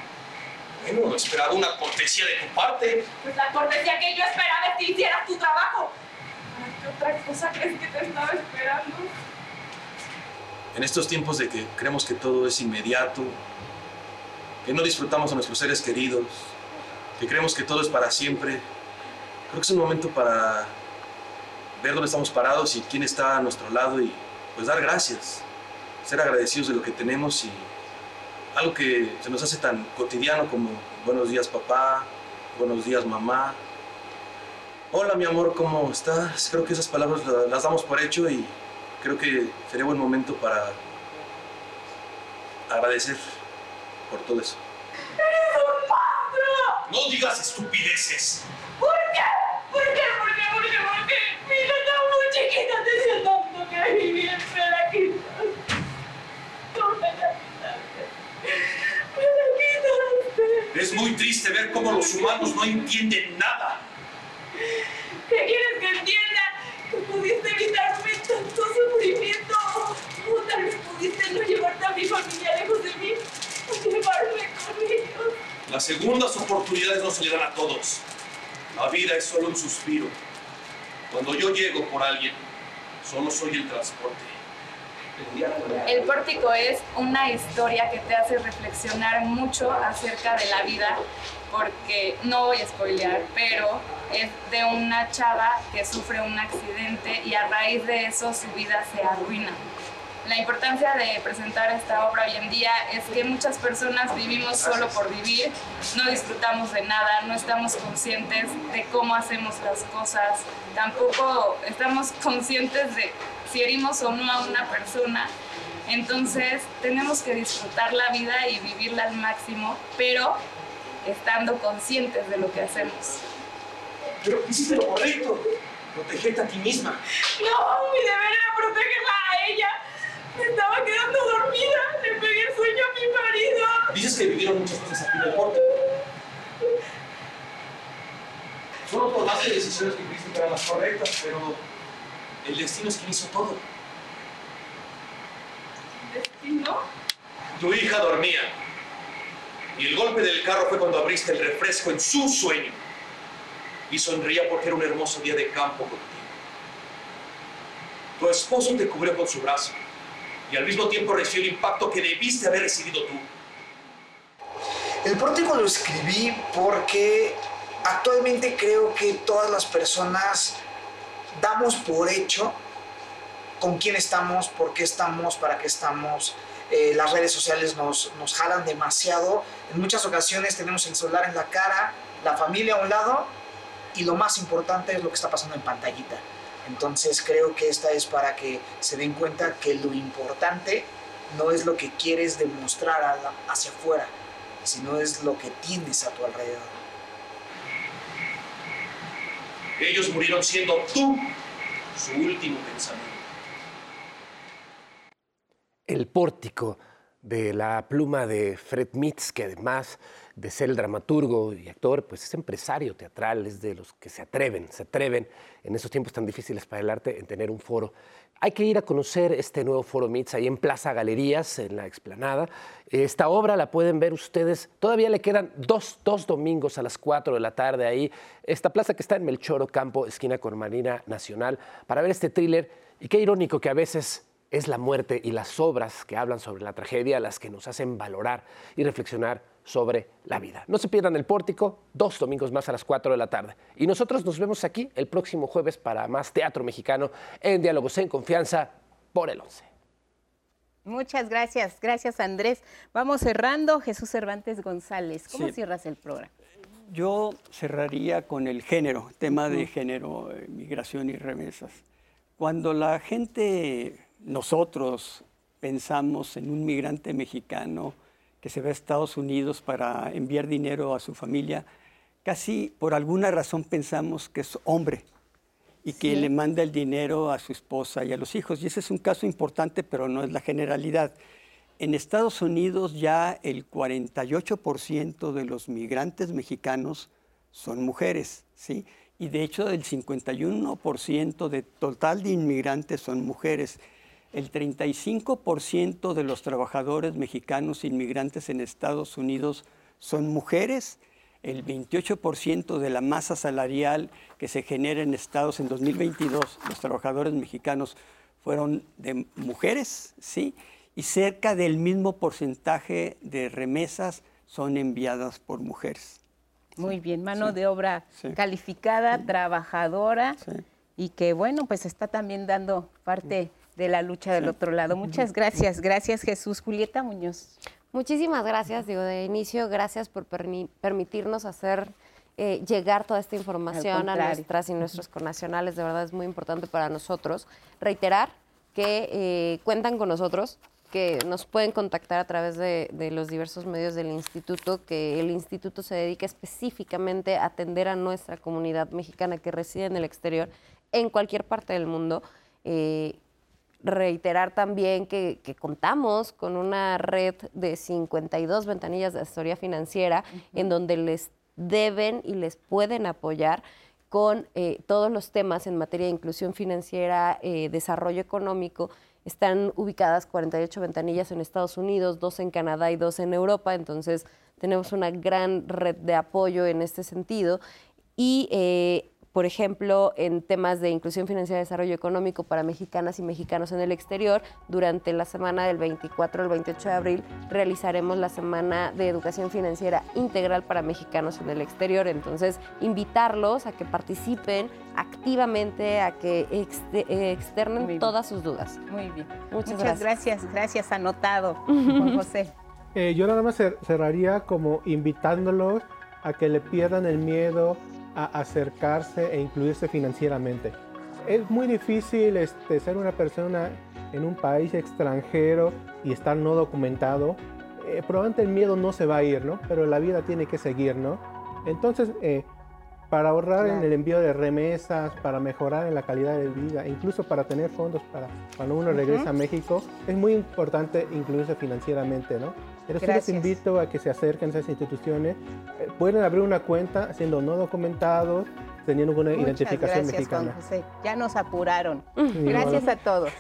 Bueno, esperaba una cortesía de tu parte. Pues la cortesía que yo esperaba es que hicieras tu trabajo. ¿Qué otra cosa crees que te estaba esperando? En estos tiempos de que creemos que todo es inmediato, que no disfrutamos a nuestros seres queridos, que creemos que todo es para siempre, creo que es un momento para ver dónde estamos parados y quién está a nuestro lado y pues dar gracias, ser agradecidos de lo que tenemos y algo que se nos hace tan cotidiano como buenos días papá, buenos días mamá. Hola mi amor, ¿cómo estás? Creo que esas palabras las damos por hecho y creo que sería buen momento para agradecer por todo eso. ¡Eres un monstruo! No digas estupideces. ¿Por qué? ¿Por qué? ¿Por qué? ¿Por qué? ¿Por qué? Mi está muy chiquita, te tanto que vivir, me la me la quitaste. Me la quitaste. Es muy triste ver cómo los humanos no entienden nada. ¿Qué quieres que entienda? Que pudiste evitarme tanto sufrimiento. O tal vez pudiste no llevarte a mi familia lejos de mí. Llevarme con ellos. Las segundas oportunidades no se le dan a todos. La vida es solo un suspiro. Cuando yo llego por alguien, solo soy el transporte. El pórtico es una historia que te hace reflexionar mucho acerca de la vida, porque no voy a spoilear, pero es de una chava que sufre un accidente y a raíz de eso su vida se arruina. La importancia de presentar esta obra hoy en día es que muchas personas vivimos solo por vivir, no disfrutamos de nada, no estamos conscientes de cómo hacemos las cosas, tampoco estamos conscientes de si herimos o no a una persona. Entonces tenemos que disfrutar la vida y vivirla al máximo, pero estando conscientes de lo que hacemos. Pero hiciste lo correcto. Protegerte a ti misma. No, mi deber era protegerla a ella. Me estaba quedando dormida. Le pegué el sueño a mi marido. Dices que vivieron muchas cosas aquí en el porte. Solo tomaste decisiones que creíste que eran las correctas, pero el destino es quien hizo todo. ¿Destino? Tu hija dormía. Y el golpe del carro fue cuando abriste el refresco en su sueño. Y sonría porque era un hermoso día de campo contigo. Tu esposo te cubrió con su brazo. Y al mismo tiempo recibió el impacto que debiste haber recibido tú. El pórtico lo escribí porque actualmente creo que todas las personas damos por hecho con quién estamos, por qué estamos, para qué estamos. Eh, las redes sociales nos, nos jalan demasiado. En muchas ocasiones tenemos el celular en la cara, la familia a un lado y lo más importante es lo que está pasando en pantallita. Entonces creo que esta es para que se den cuenta que lo importante no es lo que quieres demostrar hacia afuera, sino es lo que tienes a tu alrededor. Ellos murieron siendo tú su último pensamiento. El pórtico de la pluma de Fred Mitz, que además de ser el dramaturgo y actor, pues es empresario teatral, es de los que se atreven, se atreven en esos tiempos tan difíciles para el arte en tener un foro. Hay que ir a conocer este nuevo foro MITS ahí en Plaza Galerías, en la explanada. Esta obra la pueden ver ustedes, todavía le quedan dos, dos domingos a las 4 de la tarde ahí. Esta plaza que está en Melchoro Campo, esquina con Marina Nacional, para ver este thriller. Y qué irónico que a veces es la muerte y las obras que hablan sobre la tragedia las que nos hacen valorar y reflexionar sobre la vida. No se pierdan el pórtico, dos domingos más a las 4 de la tarde. Y nosotros nos vemos aquí el próximo jueves para más teatro mexicano en Diálogos en Confianza por el 11. Muchas gracias, gracias Andrés. Vamos cerrando. Jesús Cervantes González, ¿cómo cierras el programa? Yo cerraría con el género, tema de género, eh, migración y remesas. Cuando la gente nosotros pensamos en un migrante mexicano que se va a Estados Unidos para enviar dinero a su familia, casi por alguna razón pensamos que es hombre y que le manda el dinero a su esposa y a los hijos. Y ese es un caso importante, pero no es la generalidad. En Estados Unidos ya el 48% de los migrantes mexicanos son mujeres, ¿sí? Y de hecho el 51% de total de inmigrantes son mujeres el 35% de los trabajadores mexicanos inmigrantes en Estados Unidos son mujeres, el 28% de la masa salarial que se genera en Estados en 2022, los trabajadores mexicanos fueron de mujeres, ¿sí? Y cerca del mismo porcentaje de remesas son enviadas por mujeres. Muy bien, mano de obra calificada, trabajadora y que bueno, pues está también dando parte de la lucha del otro lado. Muchas gracias, gracias Jesús. Julieta Muñoz. Muchísimas gracias, digo, de inicio, gracias por permitirnos hacer eh, llegar toda esta información a nuestras y nuestros connacionales, de verdad es muy importante para nosotros. Reiterar que eh, cuentan con nosotros, que nos pueden contactar a través de, de, los diversos medios del instituto, que el instituto se dedica específicamente a atender a nuestra comunidad mexicana que reside en el exterior, en cualquier parte del mundo. Eh, reiterar también que, contamos con una red de 52 ventanillas de asesoría financiera en donde les deben y les pueden apoyar con eh, todos los temas en materia de inclusión financiera, eh, desarrollo económico. Están ubicadas 48 ventanillas en Estados Unidos, dos en Canadá y dos en Europa, entonces tenemos una gran red de apoyo en este sentido. Y eh, por ejemplo, en temas de inclusión financiera y desarrollo económico para mexicanas y mexicanos en el exterior. Durante la semana del 24 al 28 de abril realizaremos la semana de educación financiera integral para mexicanos en el exterior. Entonces, invitarlos a que participen activamente, a que externen todas sus dudas. Muy bien. Muchas, gracias. gracias. anotado, Juan José. Eh, yo nada más cerraría como invitándolos a que le pierdan el miedo a acercarse e incluirse financieramente. Es muy difícil este, ser una persona en un país extranjero y estar no documentado. Eh, probablemente el miedo no se va a ir, ¿no? Pero la vida tiene que seguir, ¿no? Entonces, eh, para ahorrar en el envío de remesas, para mejorar en la calidad de vida, incluso para tener fondos para cuando uno regresa a México, es muy importante incluirse financieramente, ¿no? Entonces Gracias. les invito a que se acerquen a esas instituciones. Eh, pueden abrir una cuenta siendo no documentados, teniendo una Muchas identificación gracias, mexicana. Juan José. Ya nos apuraron. Gracias a todos.